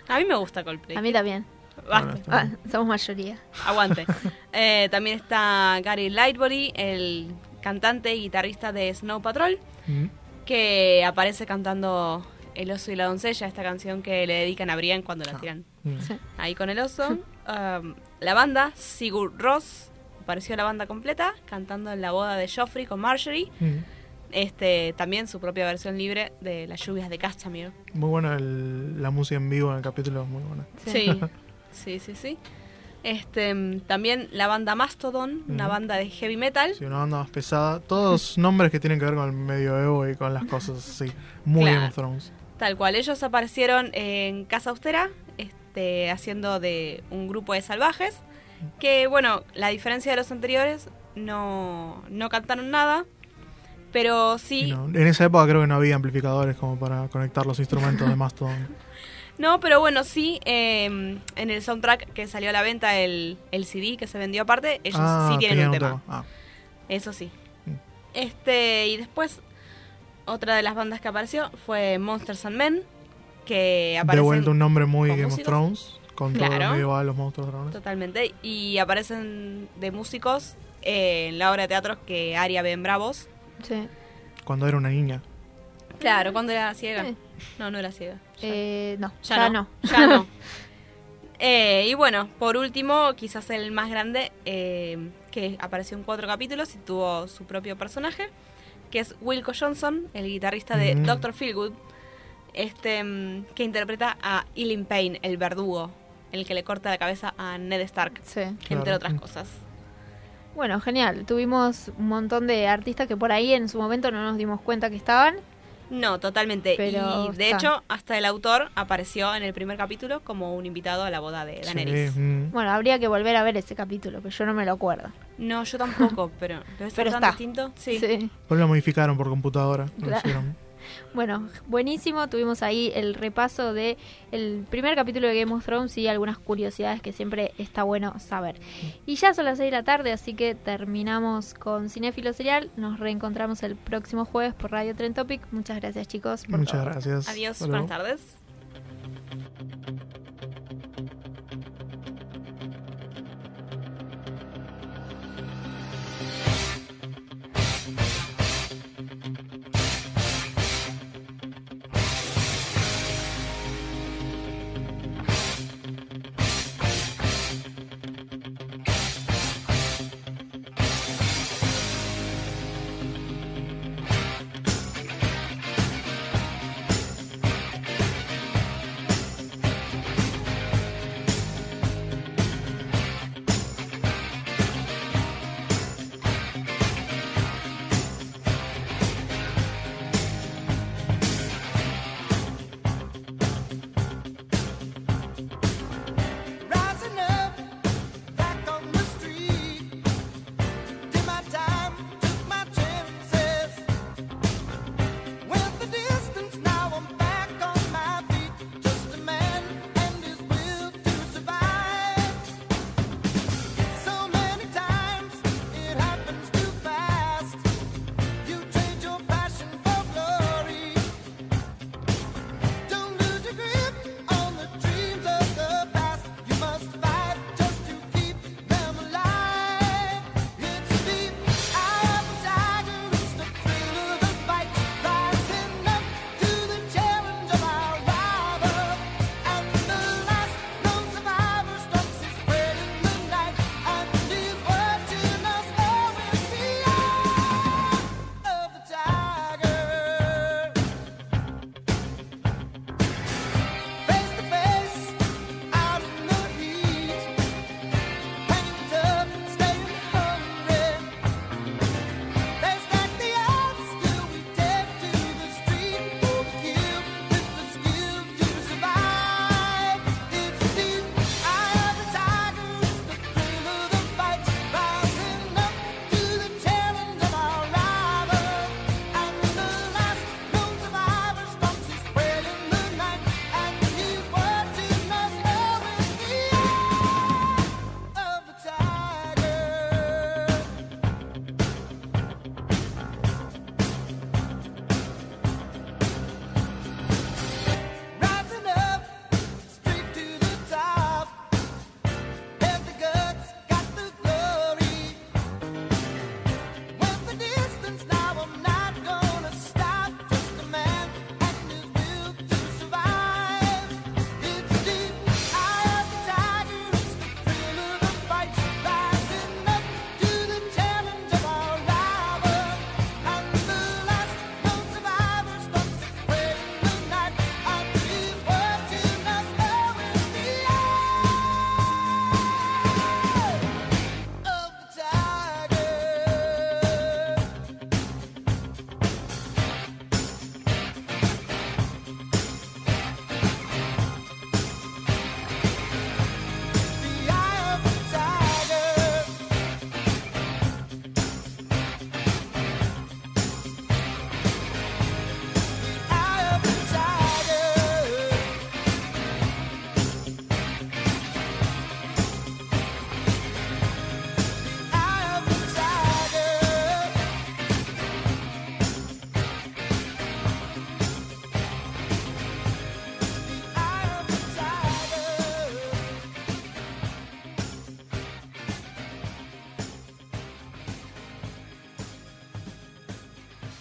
A mí me gusta Coldplay. A mí también. Basta. Ah, somos mayoría. Aguante. Eh, también está Gary Lightbody, el cantante y guitarrista de Snow Patrol, Mm. que aparece cantando El oso y la doncella, esta canción que le dedican a Brian cuando la tiran Mm. Sí. ahí con el oso. Um, la banda, Sigur Ross, apareció la banda completa cantando en la boda de Joffrey con Marjorie. Mm. Este, también su propia versión libre de Las lluvias de Castamere. Muy buena el- la música en vivo en el capítulo, muy buena. Sí, sí, sí, sí. Este, también la banda Mastodon, una banda de heavy metal. Sí, una banda más pesada. Todos nombres que tienen que ver con el medioevo y con las cosas así. Muy Claro. Game of Thrones. Tal cual, ellos aparecieron en Casa Austera, este, haciendo de un grupo de salvajes, que bueno, la diferencia de los anteriores, no, no cantaron nada, pero sí, no, en esa época creo que no había amplificadores como para conectar los instrumentos de Mastodon. no, pero bueno, sí, eh, en el soundtrack que salió a la venta, el, el CD que se vendió aparte, ellos ah, sí tienen un tema. Ah, Eso sí. Mm. Este, y después, otra de las bandas que apareció fue Monsters and Men, que de aparecen... vuelta un nombre muy Game músicos. of Thrones. Con todo Claro. lo medieval, los monstruos dragones. Totalmente. Y aparecen de músicos eh, en la obra de teatro que Aria ve en Bravos. Sí. Cuando era una niña. Claro, cuando era ciega. Sí. No, no era ciega. Ya, Eh, no, ya ya, no. no. Ya no. Eh, y bueno, por último, quizás el más grande, eh, que apareció en cuatro capítulos y tuvo su propio personaje, que es Wilco Johnson, el guitarrista de Mm. Doctor Feelgood, este, mm, que interpreta a Ilin Payne, el verdugo, el que le corta la cabeza a Ned Stark, entre Claro. otras cosas. Bueno, genial. Tuvimos un montón de artistas que por ahí en su momento no nos dimos cuenta que estaban. No, totalmente. Pero y de está. hecho, hasta el autor apareció en el primer capítulo como un invitado a la boda de Daenerys. mm. Bueno, habría que volver a ver ese capítulo, pero yo no me lo acuerdo. No, yo tampoco, pero, pero, Pero tan está. distinto. Sí. Pues lo modificaron por computadora. lo Claro. hicieron. Bueno, buenísimo. Tuvimos ahí el repaso de el primer capítulo de Game of Thrones y algunas curiosidades que siempre está bueno saber. Y ya son las 6 de la tarde, así que terminamos con Cinéfilo Serial. Nos reencontramos el próximo jueves por Radio Tren Topic. Muchas gracias, chicos. por Muchas todo. gracias. Adiós, Hasta luego. buenas tardes.